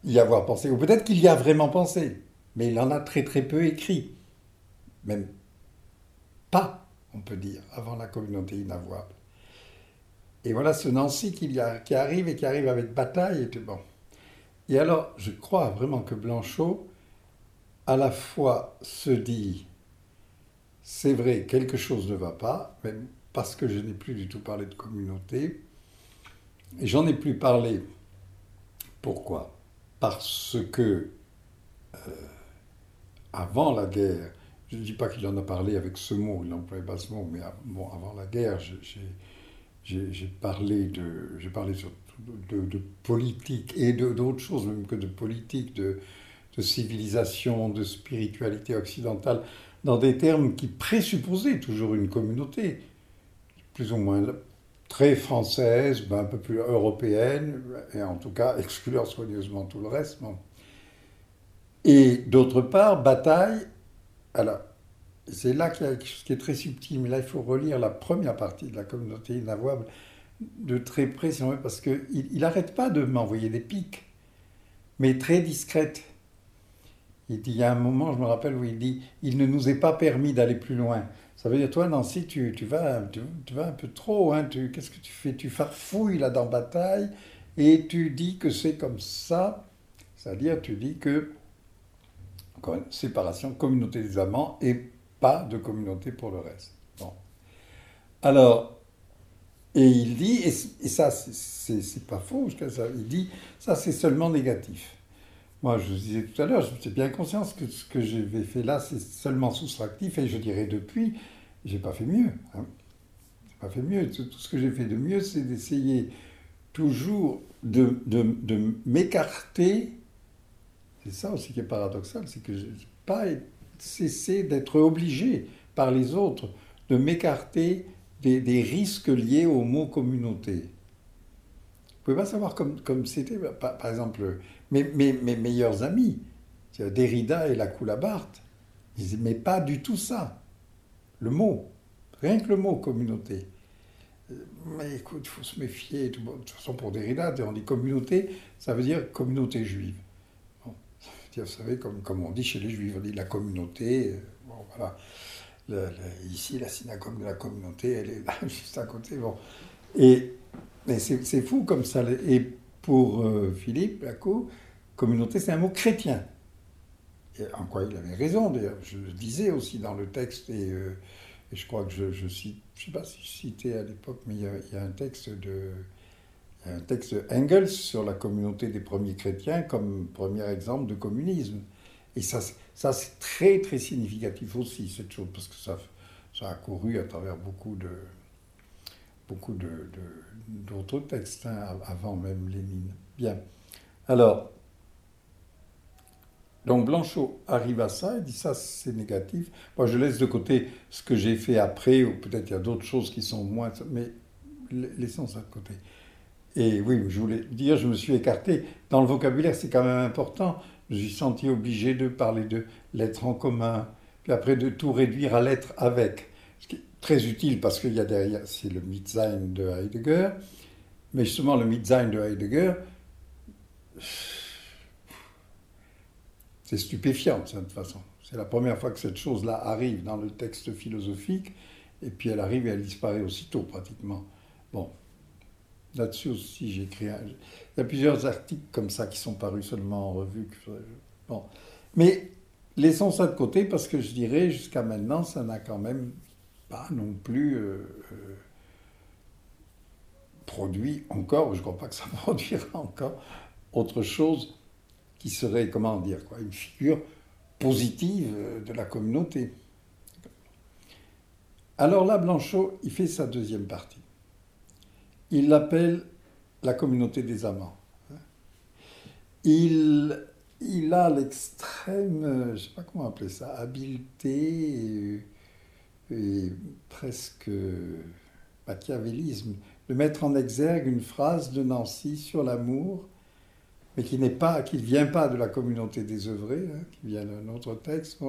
D: y avoir pensé, ou peut-être qu'il y a vraiment pensé, mais il en a très très peu écrit, même pas, on peut dire, avant la communauté inavouable. Et voilà ce Nancy qui, qui arrive et qui arrive avec bataille et bon. Et alors, je crois vraiment que Blanchot, à la fois se dit, c'est vrai, quelque chose ne va pas, même parce que je n'ai plus du tout parlé de communauté. Et j'en ai plus parlé. Pourquoi? Parce que euh, avant la guerre, je ne dis pas qu'il en a parlé avec ce mot, il n'employait pas ce mot, mais avant la guerre, j'ai parlé, de, parlé de, de, politique et d'autres choses, même que de politique, de, civilisation, de spiritualité occidentale, dans des termes qui présupposaient toujours une communauté plus ou moins très française, ben un peu plus européenne, et en tout cas exclure soigneusement tout le reste. Et d'autre part, bataille, alors c'est là qu'il y a quelque chose qui est très subtil, mais là il faut relire la première partie de la communauté inavouable de très près, parce qu'il n'arrête pas de m'envoyer des pics, mais très discrètes. Il, dit, il y a un moment, je me rappelle, où il dit Il ne nous est pas permis d'aller plus loin. Ça veut dire, toi, Nancy, tu, tu, vas, tu, vas un peu trop. Hein, Qu'est-ce que tu fais? Tu farfouilles là dans bataille et tu dis que c'est comme ça. C'est-à-dire, tu dis que séparation, communauté des amants et pas de communauté pour le reste. Bon. Alors, et il dit, et, ça, c'est pas faux, il dit, ça c'est seulement négatif. Moi, je vous disais tout à l'heure, j'ai bien conscience que ce que j'ai fait là, c'est seulement soustractif, et je dirais depuis, j'ai pas fait mieux. Hein. J'ai pas fait mieux. Tout ce que j'ai fait de mieux, c'est d'essayer toujours de, de m'écarter. C'est ça aussi qui est paradoxal, c'est que je n'ai pas cessé d'être obligé par les autres de m'écarter des, risques liés au mot communauté. Vous pouvez pas savoir comme, comme c'était, par, exemple, mes, mes, meilleurs amis, Derrida et la Coulabarte, ils n'aimaient pas du tout ça. Le mot, rien que le mot communauté. Euh, mais écoute, il faut se méfier. De toute façon, pour Derrida, on dit communauté, ça veut dire communauté juive. Vous savez, comme, comme on dit chez les juifs, on dit la communauté. Euh, bon, voilà. ici, la synagogue de la communauté, elle est *laughs* juste à côté. Bon. Et, c'est fou comme ça. Et pour euh, Philippe Laco, communauté, c'est un mot chrétien. Et en quoi il avait raison, d'ailleurs. Je le disais aussi dans le texte, et, euh, je crois que je, cite, je ne sais pas si je citais à l'époque, mais il y, a, un texte de. Un texte Engels sur la communauté des premiers chrétiens comme premier exemple de communisme. Et ça, ça c'est très très significatif aussi, cette chose, parce que ça, ça a couru à travers beaucoup de beaucoup d'autres de, textes, hein, avant même Lénine. Bien. Alors, donc Blanchot arrive à ça, il dit ça c'est négatif. Moi je laisse de côté ce que j'ai fait après, ou peut-être il y a d'autres choses qui sont moins, mais laissons ça de côté. Et oui, je voulais dire, je me suis écarté. Dans le vocabulaire, c'est quand même important. Je me suis senti obligé de parler de l'être en commun, puis après de tout réduire à l'être avec. Ce qui est très utile parce qu'il y a derrière, c'est le Mitsein de Heidegger. Mais justement, le Mitsein de Heidegger, c'est stupéfiant de cette façon. C'est la première fois que cette chose-là arrive dans le texte philosophique, et puis elle arrive et elle disparaît aussitôt pratiquement. Bon, là-dessus aussi j'ai écrit. Il y a plusieurs articles comme ça qui sont parus seulement en revue. Bon, mais laissons ça de côté parce que je dirais jusqu'à maintenant ça n'a quand même pas non plus euh, euh, produit encore, je ne crois pas que ça *laughs* produira encore autre chose qui serait, comment dire, quoi, une figure positive de la communauté. Alors là, Blanchot, il fait sa deuxième partie. Il l'appelle la communauté des amants. Il, a l'extrême, je ne sais pas comment appeler ça, habileté et, presque machiavélisme de mettre en exergue une phrase de Nancy sur l'amour mais qui n'est pas, qui ne vient pas de la communauté des œuvrés, hein, qui vient d'un autre texte.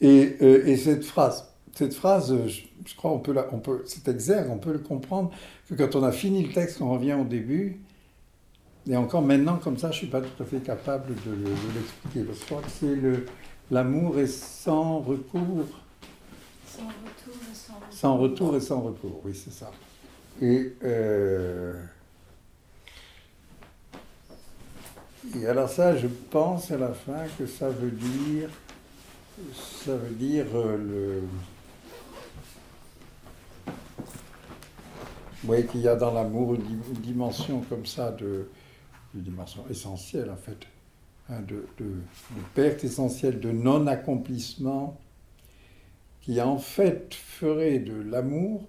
D: Et, euh, et, cette phrase, cette phrase, je, crois, on peut, la, on peut, cet exergue, on peut le comprendre que quand on a fini le texte, on revient au début. Et encore maintenant, comme ça, je ne suis pas tout à fait capable de, l'expliquer. Parce que je crois que c'est le, l'amour est sans recours.
E: Sans retour et sans recours.
D: Sans retour et sans recours, oui, c'est ça. Et. Euh, Et alors ça, je pense à la fin que ça veut dire, ça veut dire euh, le... voyez qu'il y a dans l'amour une, dimension comme ça, de, une dimension essentielle en fait, hein, de, perte essentielle, de non-accomplissement, qui en fait ferait de l'amour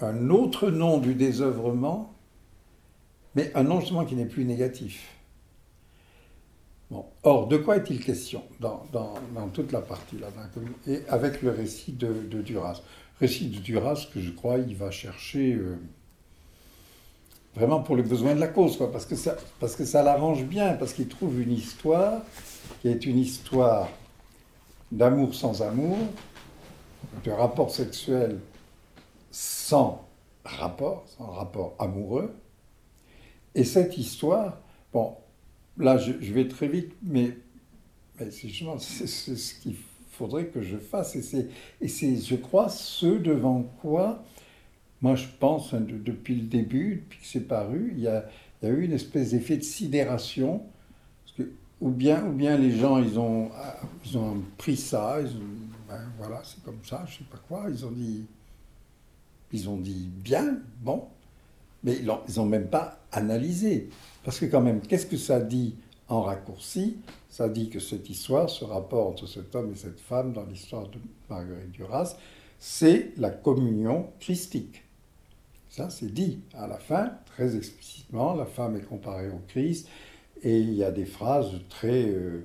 D: un autre nom du désœuvrement mais un enjeu qui n'est plus négatif. Bon. Or, de quoi est-il question dans, toute la partie là Et avec le récit de, Duras? Récit de Duras que je crois il va chercher euh, vraiment pour les besoins de la cause, parce que ça, ça l'arrange bien, parce qu'il trouve une histoire qui est une histoire d'amour sans amour, de rapport sexuel sans rapport, sans rapport amoureux, et cette histoire, bon, là je, vais très vite, mais, mais c'est ce qu'il faudrait que je fasse. Et c'est, je crois, ce devant quoi, moi je pense, hein, depuis le début, depuis que c'est paru, il y a, y a eu une espèce d'effet de sidération. Parce que, ou, bien, ou bien les gens, ils ont, ils ont pris ça, ils ben, voilà, c'est comme ça, je sais pas quoi, ils ont dit, ils ont dit bien, bon, mais ils n'ont même pas analysé. Parce que quand même, qu'est-ce que ça dit en raccourci Ça dit que cette histoire, ce rapport entre cet homme et cette femme dans l'histoire de Marguerite Duras, c'est la communion christique. Ça, c'est dit à la fin, très explicitement. La femme est comparée au Christ. Et il y a des phrases très, euh,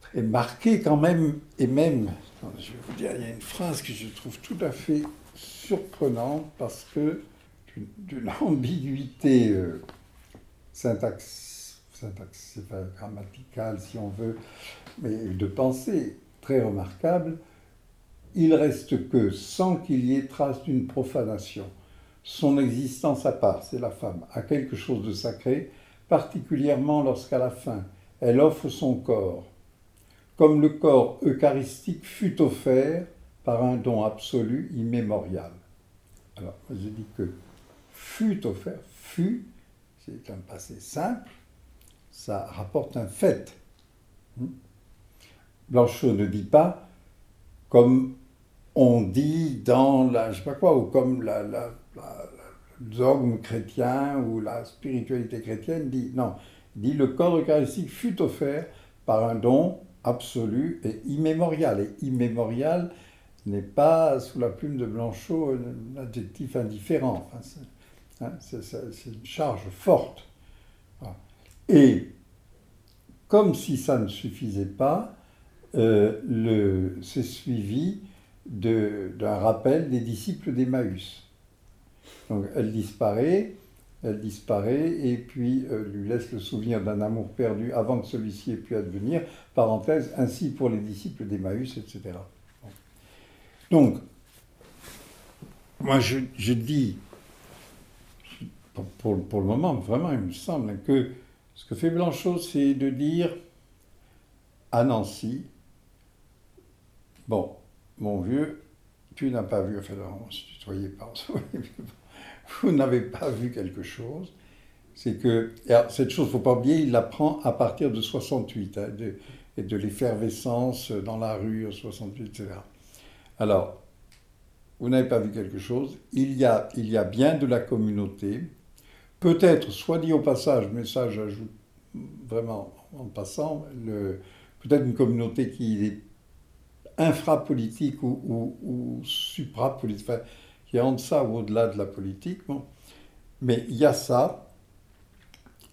D: très marquées quand même. Et même, je vais vous dire, il y a une phrase que je trouve tout à fait surprenante parce que d'une *laughs* ambiguïté euh, syntaxe, syntaxe grammaticale, si on veut, mais de pensée très remarquable, il reste que, sans qu'il y ait trace d'une profanation, son existence à part, c'est la femme, a quelque chose de sacré, particulièrement lorsqu'à la fin, elle offre son corps, comme le corps eucharistique fut offert par un don absolu immémorial. Alors, je dis que fut offert. Fut, c'est un passé simple, ça rapporte un fait. Hmm? Blanchot ne dit pas comme on dit dans la, je sais pas quoi, ou comme la, la, dogme chrétien ou la spiritualité chrétienne dit. Non, dit le corps eucharistique fut offert par un don absolu et immémorial. Et immémorial n'est pas sous la plume de Blanchot un adjectif indifférent. Hein, c'est une charge forte. Et comme si ça ne suffisait pas, euh, c'est suivi d'un rappel des disciples d'Emmaüs. Donc elle disparaît, elle disparaît et puis euh, lui laisse le souvenir d'un amour perdu avant que celui-ci ait pu advenir. Parenthèse, ainsi pour les disciples d'Emmaüs, etc. Donc, moi je, je dis, pour, pour, le moment, vraiment, il me semble que ce que fait Blanchot, c'est de dire à Nancy, bon, mon vieux, tu n'as pas vu, enfin, on se tutoyait pas, vous n'avez pas vu quelque chose, c'est que, cette chose, il ne faut pas oublier, il l'apprend à partir de 68, hein, de, et de l'effervescence dans la rue, 68, etc. Alors, vous n'avez pas vu quelque chose, il y a, il y a bien de la communauté, peut-être, soit dit au passage, mais ça j'ajoute vraiment en passant, peut-être une communauté qui est infrapolitique ou, ou, ou suprapolitique, enfin, qui est en deçà ou au-delà de la politique. Mais il y a ça,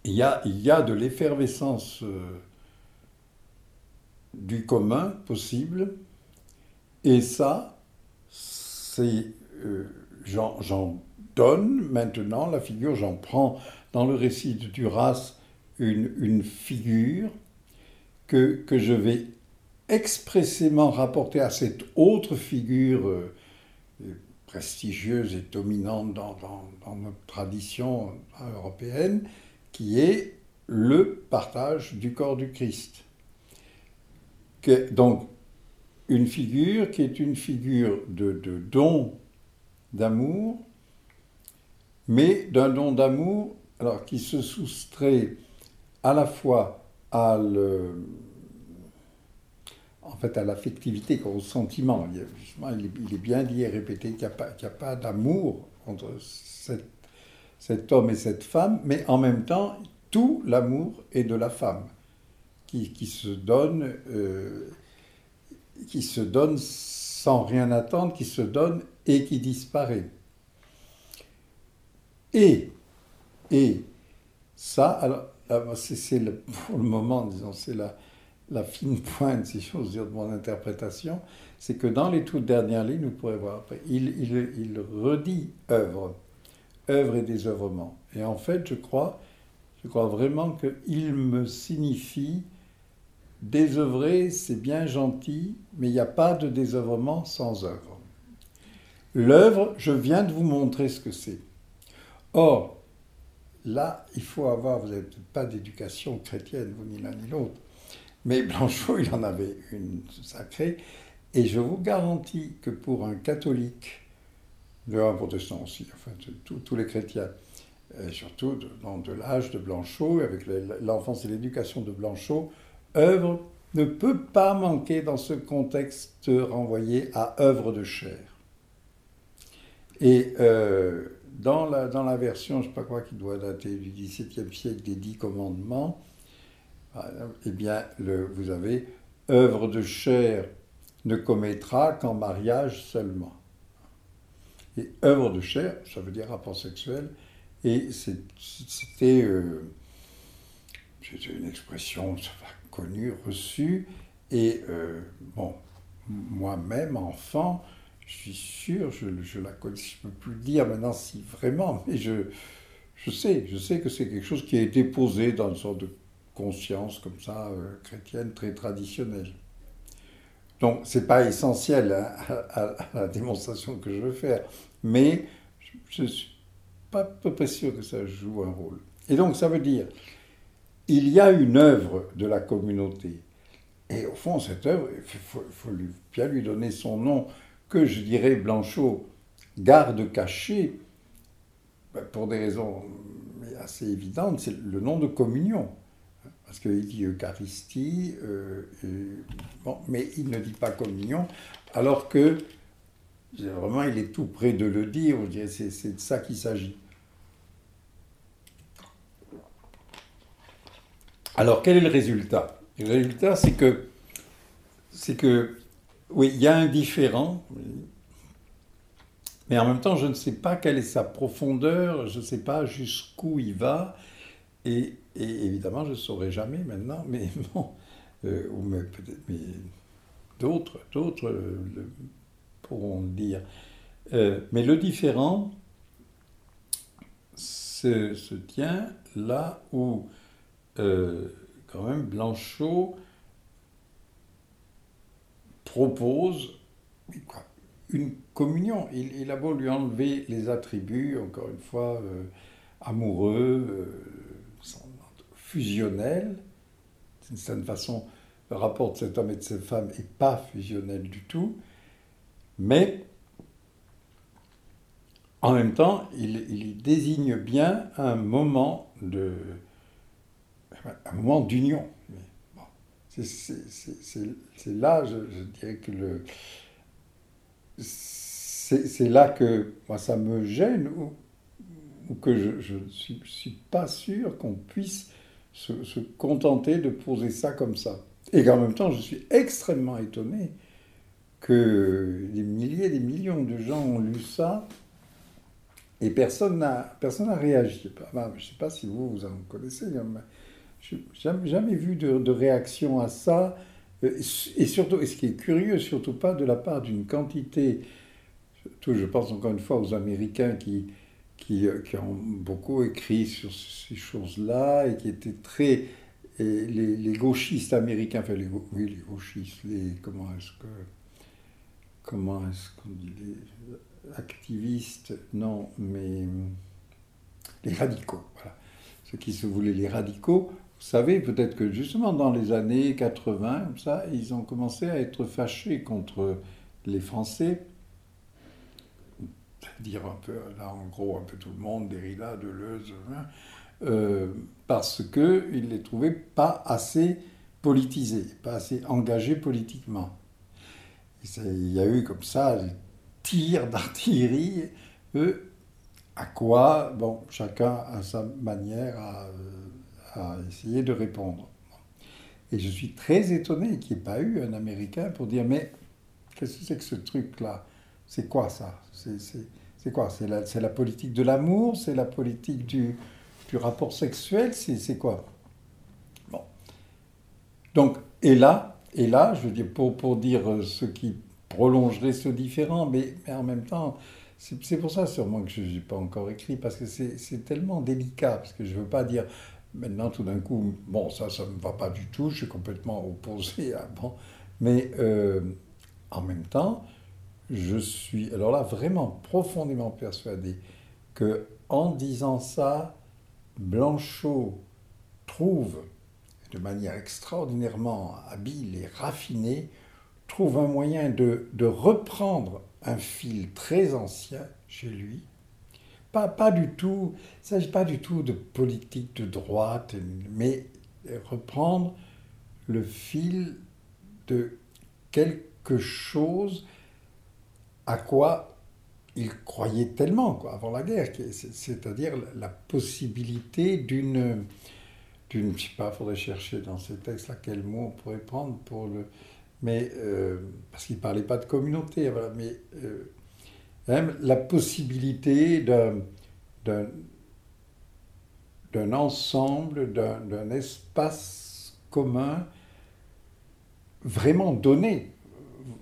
D: il y a, de l'effervescence euh, du commun possible, et ça, c'est. Euh, j'en donne maintenant la figure, j'en prends dans le récit de Duras une, une figure que, que je vais expressément rapporter à cette autre figure euh, prestigieuse et dominante dans, dans, notre tradition européenne, qui est le partage du corps du Christ. donc, une figure qui est une figure de, de don d'amour, mais d'un don d'amour alors, qui se soustrait à la fois à le, en fait, à l'affectivité, au sentiment. Il, il, est bien dit et répété qu'il n'y a pas, d'amour entre cet homme et cette femme, mais en même temps, tout l'amour est de la femme, qui, se donne, euh, qui se donne sans rien attendre, qui se donne et qui disparaît. Et, et ça, alors, c'est *laughs* pour le moment, disons, c'est la, la fine *laughs* pointe, si j'ose dire, de mon interprétation, c'est que dans les toutes dernières lignes, vous pourrez voir après, il, il, redit œuvre, œuvre et désœuvrement. Et en fait, je crois, je crois vraiment qu'il me signifie désœuvrer, c'est bien gentil, mais il n'y a pas de désœuvrement sans œuvre. L'œuvre, je viens de vous montrer ce que c'est. Or, là, il faut avoir, vous n'avez pas d'éducation chrétienne, vous ni l'un ni l'autre, mais Blanchot, il en avait une sacrée. Et je vous garantis que pour un catholique, de un protestant aussi, enfin tous les chrétiens, surtout dans de l'âge de Blanchot, avec l'enfance et l'éducation de Blanchot, œuvre ne peut pas manquer dans ce contexte renvoyé à œuvre de chair. Et euh, dans, la, version, je ne sais pas quoi, qui doit dater du XVIIe siècle des Dix Commandements, eh bien, vous avez œuvre de chair ne commettra qu'en mariage seulement. Et œuvre de chair, ça veut dire rapport sexuel, et c'était euh, une expression connue, reçue, et euh, bon, moi-même, enfant, je suis sûr, je, la connais, je ne peux plus dire maintenant si vraiment, mais je, je sais, je sais que c'est quelque chose qui a été posé dans une sorte de conscience comme ça, euh, chrétienne, très traditionnelle. Donc, ce n'est pas essentiel hein, à, la démonstration que je veux faire, mais je ne suis pas peu près sûr que ça joue un rôle. Et donc, ça veut dire, il y a une œuvre de la communauté. Et au fond, cette œuvre, il faut, bien lui donner son nom, que je dirais, Blanchot, garde caché, ben, pour des raisons assez évidentes, c'est le nom de communion parce qu'il dit Eucharistie, euh, mais il ne dit pas communion, alors que vraiment il est tout près de le dire, c'est de ça qu'il s'agit. Alors, quel est le résultat? Le résultat, c'est que, c'est que, oui, il y a un différent, mais en même temps, je ne sais pas quelle est sa profondeur, je ne sais pas jusqu'où il va, et, évidemment, je ne saurais jamais maintenant, mais *laughs* bon, euh, ou peut-être, mais d'autres, d'autres pourront le dire. Euh, mais le différent se, tient là où, euh, quand même, Blanchot propose une communion. Il, a beau lui enlever les attributs, encore une fois, euh, amoureux, fusionnels, d'une certaine façon, le rapport de cet homme et de cette femme n'est pas fusionnel du tout, mais en même temps, il, désigne bien un moment de, un moment d'union. C'est là, je, dirais que le, c'est là que moi, ça me gêne ou, que je ne suis, pas sûr qu'on puisse se, se, contenter de poser ça comme ça. Et qu'en même temps, je suis extrêmement étonné que des milliers, des millions de gens ont lu ça et personne n'a personne réagi. je ne sais pas si vous, vous en connaissez, je n'ai jamais, vu de, réaction à ça. Euh, et surtout, et ce qui est curieux, surtout pas de la part d'une quantité, surtout je pense encore une fois aux Américains qui, qui, euh, qui ont beaucoup écrit sur ces choses-là et qui étaient très... Les, les, gauchistes américains, enfin les, oui, les gauchistes, les, comment est-ce que... Comment est-ce qu'on dit les, activistes, non, mais les radicaux, voilà. Ceux qui se voulaient les radicaux, vous savez, peut-être que justement dans les années 80, comme ça, ils ont commencé à être fâchés contre les Français, dire un peu, là en gros, un peu tout le monde, Derrida, Deleuze, hein, euh, parce qu'ils ne les trouvaient pas assez politisés, pas assez engagés politiquement. il y a eu comme ça tirs d'artillerie, eux, à quoi, bon, chacun a sa manière à, à essayer de répondre. Et je suis très étonné qu'il n'y ait pas eu un Américain pour dire, mais qu'est-ce que c'est que ce truc-là? C'est quoi ça? C'est quoi? C'est la, la, politique de l'amour? C'est la politique du, du rapport sexuel? C'est quoi? Bon. Donc, et là, et là, je veux dire, pour, pour dire ce qui prolongerait ce différent, mais, mais en même temps, c'est pour ça sûrement que je n'ai pas encore écrit, parce que c'est tellement délicat, parce que je ne veux pas dire maintenant tout d'un coup, bon, ça, ça ne me va pas du tout, je suis complètement opposé *laughs* à... Bon, mais euh, en même temps, je suis, alors là, vraiment profondément persuadé que en disant ça, Blanchot trouve de manière extraordinairement habile et raffinée trouve un moyen de, de reprendre un fil très ancien chez lui. Pas, pas du tout, il ne s'agit pas du tout de politique de droite, mais reprendre le fil de quelque chose à quoi il croyait tellement quoi, avant la guerre, c'est-à-dire la possibilité d'une, d'une, je sais pas, il faudrait chercher dans ces textes là quel mot on pourrait prendre pour le, mais, euh, parce qu'il ne parlait pas de communauté, voilà, mais euh, même la possibilité d'un, ensemble, d'un, d'un espace commun vraiment donné,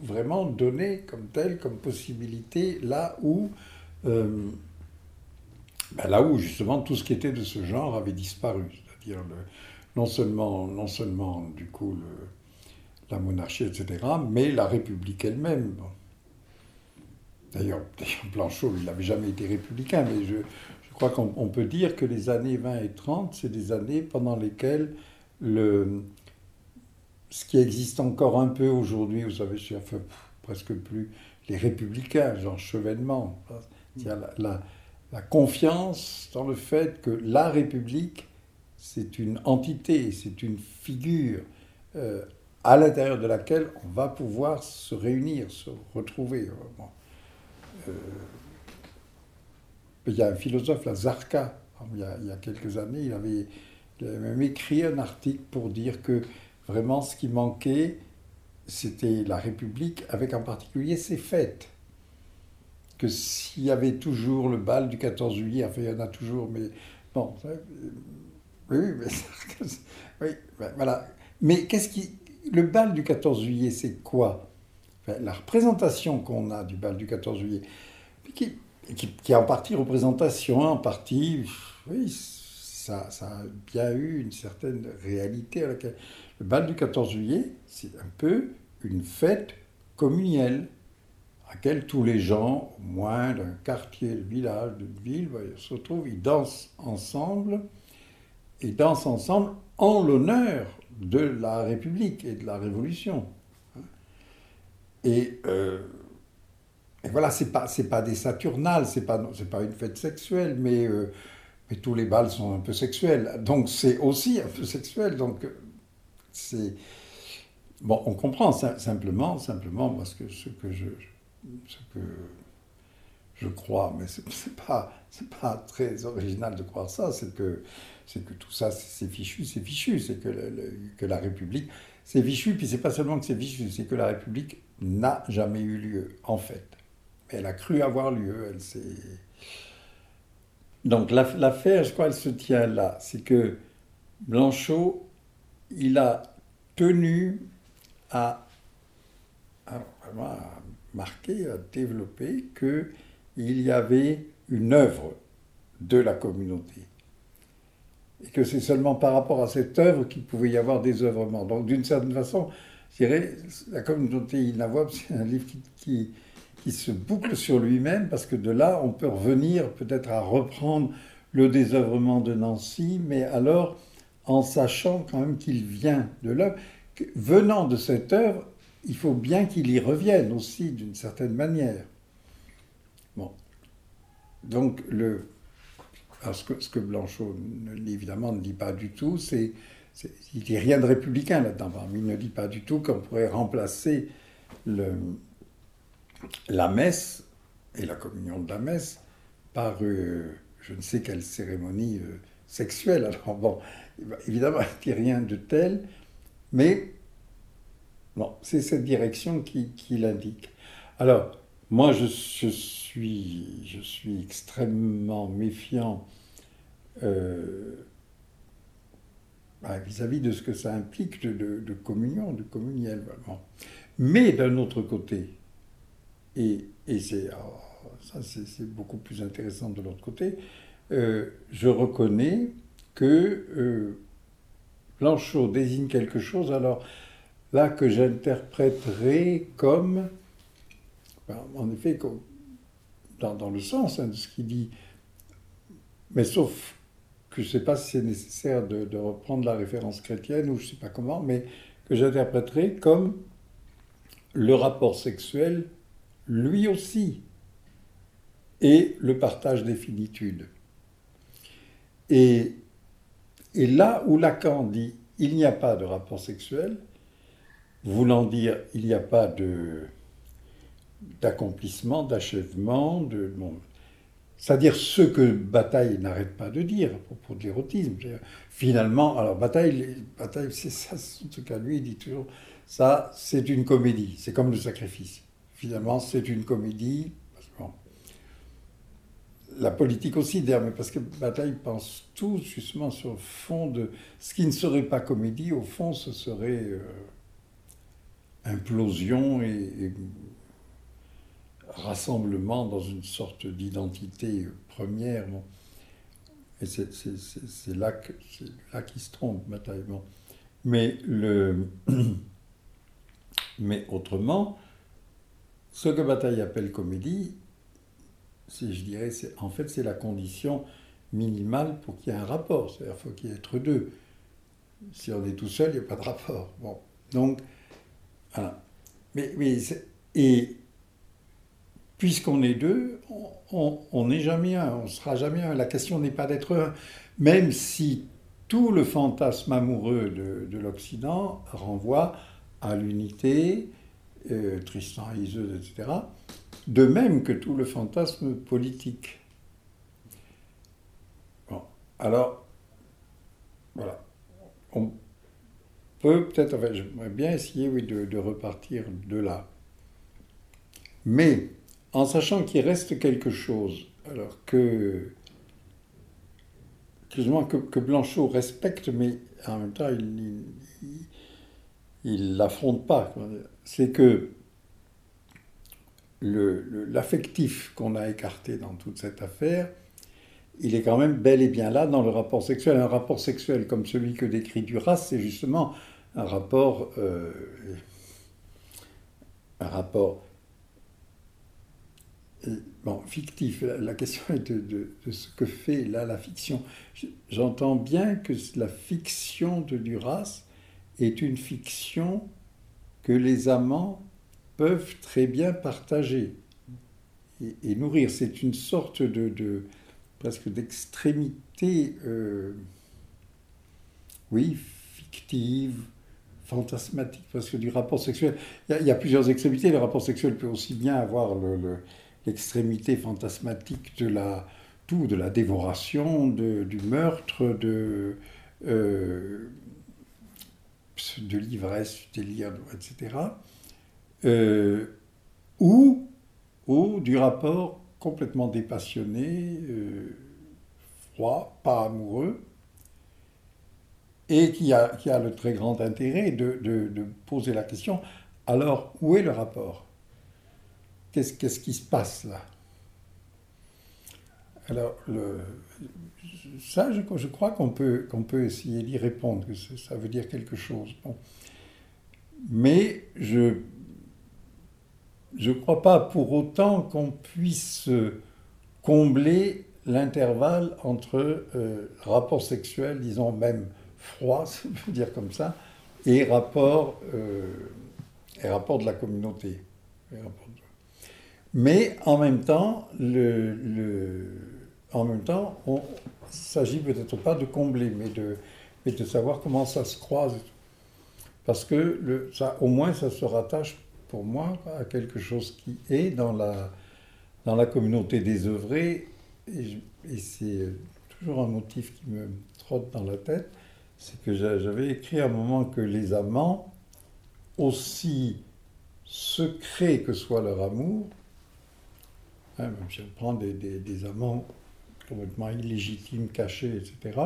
D: vraiment donné comme tel, comme possibilité, là où, euh, ben là où justement tout ce qui était de ce genre avait disparu, c'est-à-dire non seulement, non seulement du coup le, la monarchie, etc., mais la République elle-même. *laughs* D'ailleurs, Blanchot, il n'avait jamais été républicain, mais je, je crois qu'on peut dire que les années 20 et 30, c'est des années pendant lesquelles le, ce qui existe encore un peu aujourd'hui, vous savez, je presque plus les républicains, genre Chevènement, la, la, la, confiance dans le fait que la République, c'est une entité, c'est une figure euh, à l'intérieur de laquelle on va pouvoir se réunir, se retrouver. Il y a un philosophe, la Zarka, il y, a, quelques années, il avait même écrit un article pour dire que vraiment ce qui manquait, c'était la République, avec en particulier ses fêtes. Que s'il y avait toujours le bal du 14 juillet, enfin il y en a toujours, mais bon, oui, mais, *laughs* oui, ben, voilà. Mais qu'est-ce qui, le bal du 14 juillet, c'est quoi? La représentation qu'on a du bal du 14 juillet, qui, est en partie représentation, en partie, oui, ça, a bien eu une certaine réalité. Le bal du 14 juillet, c'est un peu une fête communielle à laquelle tous les gens, au moins d'un quartier, de village, d'une ville, ben, se retrouvent, ils dansent ensemble, et dansent ensemble en l'honneur de la République et de la Révolution. Et, euh, et voilà, c'est pas pas des Saturnales, c'est pas pas une fête sexuelle, mais euh, mais tous les bals sont un peu sexuels, donc c'est aussi un peu sexuel, donc c'est bon, on comprend simplement simplement parce que ce que je ce que je crois, mais c'est pas pas très original de croire ça, c'est que que tout ça, c'est fichu, c'est fichu, c'est que, que la République, c'est fichu, puis c'est pas seulement que c'est fichu, c'est que la République n'a jamais eu lieu, en fait. Elle a cru avoir lieu, elle s'est... Donc l'affaire, je crois, elle se tient là. C'est que Blanchot, il a tenu à, marquer, à développer qu'il y avait une œuvre de la communauté et que c'est seulement par rapport à cette œuvre qu'il pouvait y avoir des œuvrements. Donc d'une certaine façon, la communauté inavouable, c'est un livre qui, qui, se boucle sur lui-même, parce que de là, on peut revenir peut-être à reprendre le désœuvrement de Nancy, mais alors en sachant quand même qu'il vient de l'œuvre. Venant de cette œuvre, il faut bien qu'il y revienne aussi d'une certaine manière. Bon. Donc le, ce que Blanchot, évidemment, ne dit pas du tout, c'est il dit rien de républicain là-dedans. Il ne dit pas du tout qu'on pourrait remplacer le, la messe et la communion de la messe par euh, je ne sais quelle cérémonie euh, sexuelle. *laughs* Alors bon, évidemment, *laughs* il ne dit rien de tel, mais bon, c'est cette direction qui, qui l'indique. Alors, moi, je, je, suis, je suis extrêmement méfiant euh, bah, vis-à-vis de ce que ça implique de, communion, de communiel. Mais d'un autre côté, et, et c'est, oh, ça c'est, beaucoup plus intéressant de l'autre côté, euh, je reconnais que euh, Blanchot désigne quelque chose, alors là que j'interpréterai comme en effet, dans, dans le sens hein, de ce qu'il dit, mais sauf je ne sais pas si c'est nécessaire de, reprendre la référence chrétienne ou je ne sais pas comment, mais que j'interpréterai comme le rapport sexuel, lui aussi, et le partage des finitudes. Et, là où Lacan dit il n'y a pas de rapport sexuel, voulant dire il n'y a pas d'accomplissement, d'achèvement, de, c'est-à-dire ce que Bataille n'arrête pas de dire à propos de l'érotisme. Finalement, alors Bataille, Bataille c'est ça, en tout cas lui, il dit toujours, ça c'est une comédie, c'est comme le sacrifice. Finalement, c'est une comédie. la politique aussi, d'ailleurs, mais parce que Bataille pense tout justement sur le fond de ce qui ne serait pas comédie, au fond, ce serait euh, implosion et rassemblement dans une sorte d'identité première. Et c'est là qu'il là se trompe, matériellement. *clears throat* Mais, autrement, ce que Bataille appelle comédie, je dirais, en fait, c'est la condition minimale pour qu'il y ait un rapport. C'est-à-dire qu'il faut qu'il y ait être deux. Si on est tout seul, il n'y a pas de rapport. Donc, voilà. Mais, mais et puisqu'on est deux, on n'est jamais un, on sera jamais un. La question n'est pas d'être un, même si tout le fantasme amoureux de, l'Occident renvoie à l'unité, euh, Tristan et Iseuse, etc., de même que tout le fantasme politique. Bon, alors, voilà. On peut peut-être, enfin, j'aimerais bien essayer oui, de repartir de là. Mais en sachant qu'il reste quelque chose, alors que, que, Blanchot respecte, mais en même temps, il ne l'affronte pas. C'est que l'affectif qu'on a écarté dans toute cette affaire, il est quand même bel et bien là dans le rapport sexuel. Un rapport sexuel comme celui que décrit Duras, c'est justement un rapport, euh, un rapport euh, bon, fictif. La question est de, ce que fait là la fiction. J'entends bien que la fiction de Duras est une fiction que les amants peuvent très bien partager et, nourrir. C'est une sorte de, presque d'extrémité, euh, oui, fictive, fantasmatique, parce que du rapport sexuel, il y, a, plusieurs extrémités. Le rapport sexuel peut aussi bien avoir l'extrémité fantasmatique de la de la dévoration, du meurtre, de euh, de l'ivresse, etc. Euh, ou, du rapport complètement dépassionné, euh, froid, pas amoureux, et qui a, qui a le très grand intérêt de, de, poser la question, alors où est le rapport? Qu'est-ce qui se passe là? Alors, le, ça, je, crois qu'on peut, qu'on peut essayer d'y répondre, que ça veut dire quelque chose. Mais je je ne crois pas pour autant qu'on puisse combler l'intervalle entre euh, rapport sexuel, disons même froid, *laughs* si on dire comme ça, et rapport, euh, et rapport de la communauté. Mais en même temps, le, le en même temps, ne s'agit peut-être pas de combler, mais de, mais de savoir comment ça se croise. Parce que ça, au moins, ça se rattache pour moi à quelque chose qui est dans la, dans la communauté des œuvrés, et, c'est toujours un motif qui me trotte dans la tête, c'est que j'avais écrit à un moment que les amants, aussi secrets que soit leur amour, même si on prend des, des, amants complètement illégitimes, cachés, etc.,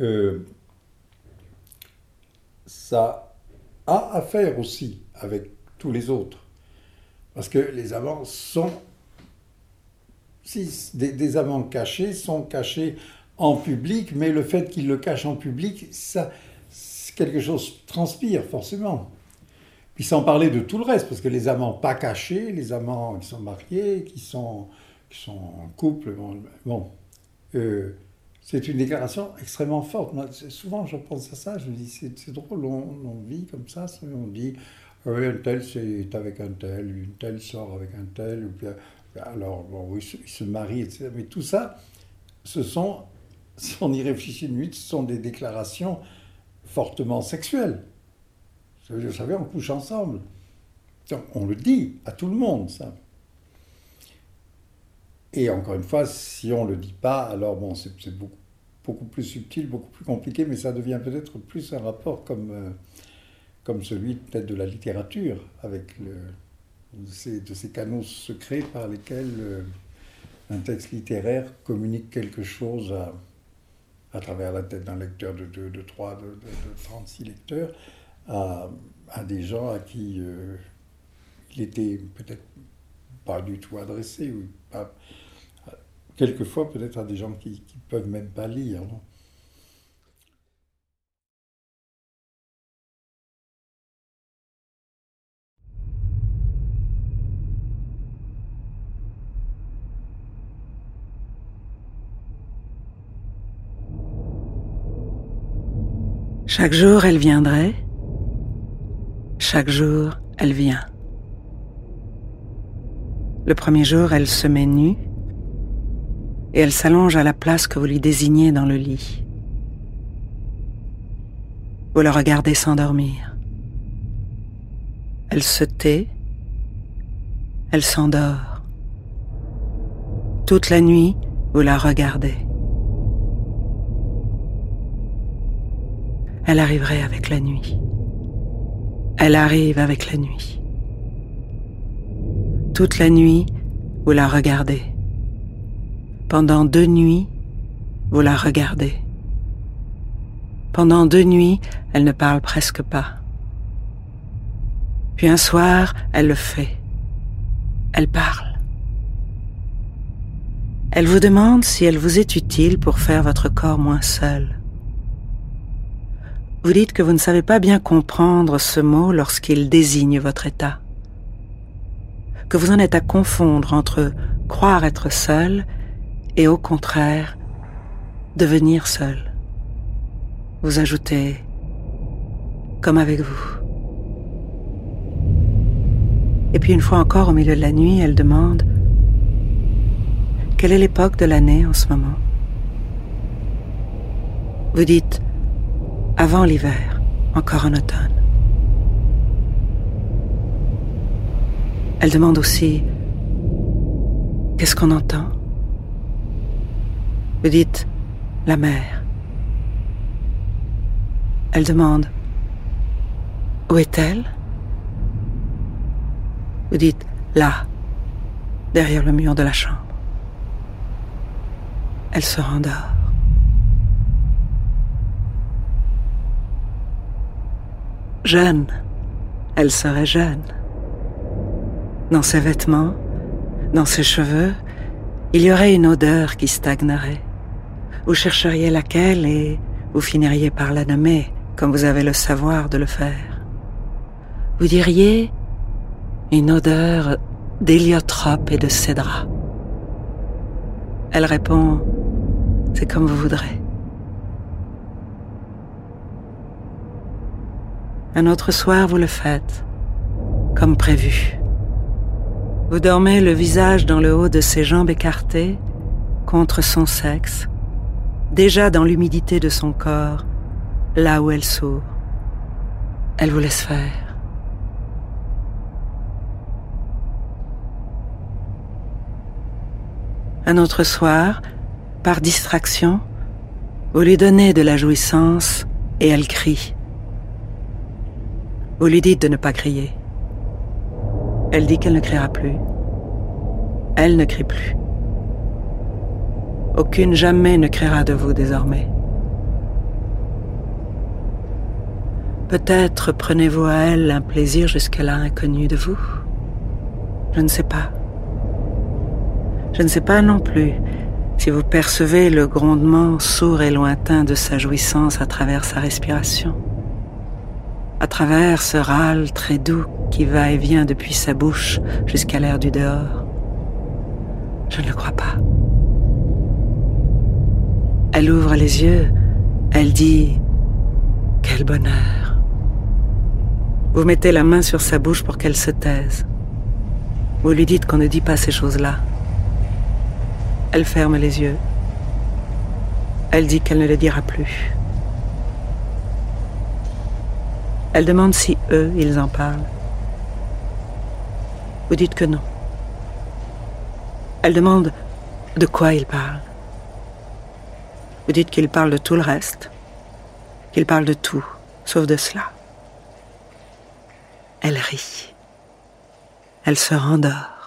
D: euh, ça a à faire aussi avec tous les autres. Parce que les amants sont. Si, des, amants cachés sont cachés en public, mais le fait qu'ils le cachent en public, ça, quelque chose transpire forcément. Puis sans parler de tout le reste, parce que les amants pas cachés, les amants qui sont mariés, qui sont, qui sont en couple, bon, euh, c'est une déclaration extrêmement forte. souvent, je pense à ça, je me dis, c'est drôle, on, vit comme ça, on dit, oui, un tel c'est avec un tel, une telle sort avec un tel, alors bon, oui, ils se marient, etc. Mais tout ça, ce sont, si on y réfléchit une minute, ce sont des déclarations fortement sexuelles. Vous savez, on couche ensemble. On le dit à tout le monde, ça. Et encore une fois, si on ne le dit pas, alors bon, c'est beaucoup, plus subtil, beaucoup plus compliqué, mais ça devient peut-être plus un rapport comme... Euh, celui de la littérature, avec de, ces, canaux secrets par lesquels euh, un texte littéraire communique quelque chose à, à travers la tête d'un lecteur de 2, de 3, de, de, 36 lecteurs, à, des gens à qui euh, il était peut-être pas du tout adressé, ou quelquefois peut-être à des gens qui peuvent même pas lire.
B: Chaque jour, elle viendrait. Chaque jour, elle vient. Le premier jour, elle se met nue et elle s'allonge à la place que vous lui désignez dans le lit. Vous la regardez s'endormir. Elle se tait, elle s'endort. Toute la nuit, vous la regardez. elle arriverait avec la nuit. Elle arrive avec la nuit. Toute la nuit, vous la regardez. Pendant deux nuits, vous la regardez. Pendant deux nuits, elle ne parle presque pas. Puis un soir, elle le fait. Elle parle. Elle vous demande si elle vous est utile pour faire votre corps moins seul. Vous dites que vous ne savez pas bien comprendre ce mot lorsqu'il désigne votre état, que vous en êtes à confondre entre croire être seul et au contraire devenir seul. Vous ajoutez comme avec vous. Et puis une fois encore au milieu de la nuit, elle demande Quelle est l'époque de l'année en ce moment? Vous dites Avant l'hiver, encore en automne. Elle demande aussi Qu'est-ce qu'on entend? Vous dites La mer. Elle demande Où est-elle? Vous dites là, derrière le mur de la chambre. Elle se rendort. Jeune, elle serait jeune. Dans ses vêtements, dans ses cheveux, il y aurait une odeur qui stagnerait. Vous chercheriez laquelle et vous finiriez par la nommer, comme vous avez le savoir de le faire. Vous diriez une odeur d'héliotrope et de cédra. Elle répond, c'est comme vous voudrez. Un autre soir, vous le faites, comme prévu. Vous dormez le visage dans le haut de ses jambes écartées, contre son sexe, déjà dans l'humidité de son corps, là où elle s'ouvre. Elle vous laisse faire. Un autre soir, par distraction, vous lui donnez de la jouissance et elle crie. Vous lui dites de ne pas crier. Elle dit qu'elle ne criera plus. Elle ne crie plus. Aucune jamais ne criera de vous désormais. Peut-être prenez-vous à elle un plaisir jusque-là inconnu de vous. Je ne sais pas. Je ne sais pas non plus si vous percevez le grondement sourd et lointain de sa jouissance à travers sa respiration, à travers ce râle très doux qui va et vient depuis sa bouche jusqu'à l'air du dehors. Je ne le crois pas. Elle ouvre les yeux, elle dit ⁇ Quel bonheur !⁇ Vous mettez la main sur sa bouche pour qu'elle se taise. Vous lui dites qu'on ne dit pas ces choses-là. Elle ferme les yeux. Elle dit qu'elle ne le dira plus. Elle demande si eux, ils en parlent. Vous dites que non. Elle demande de quoi ils parlent. Vous dites qu'ils parlent de tout le reste, qu'ils parlent de tout, sauf de cela. Elle rit. Elle se rendort.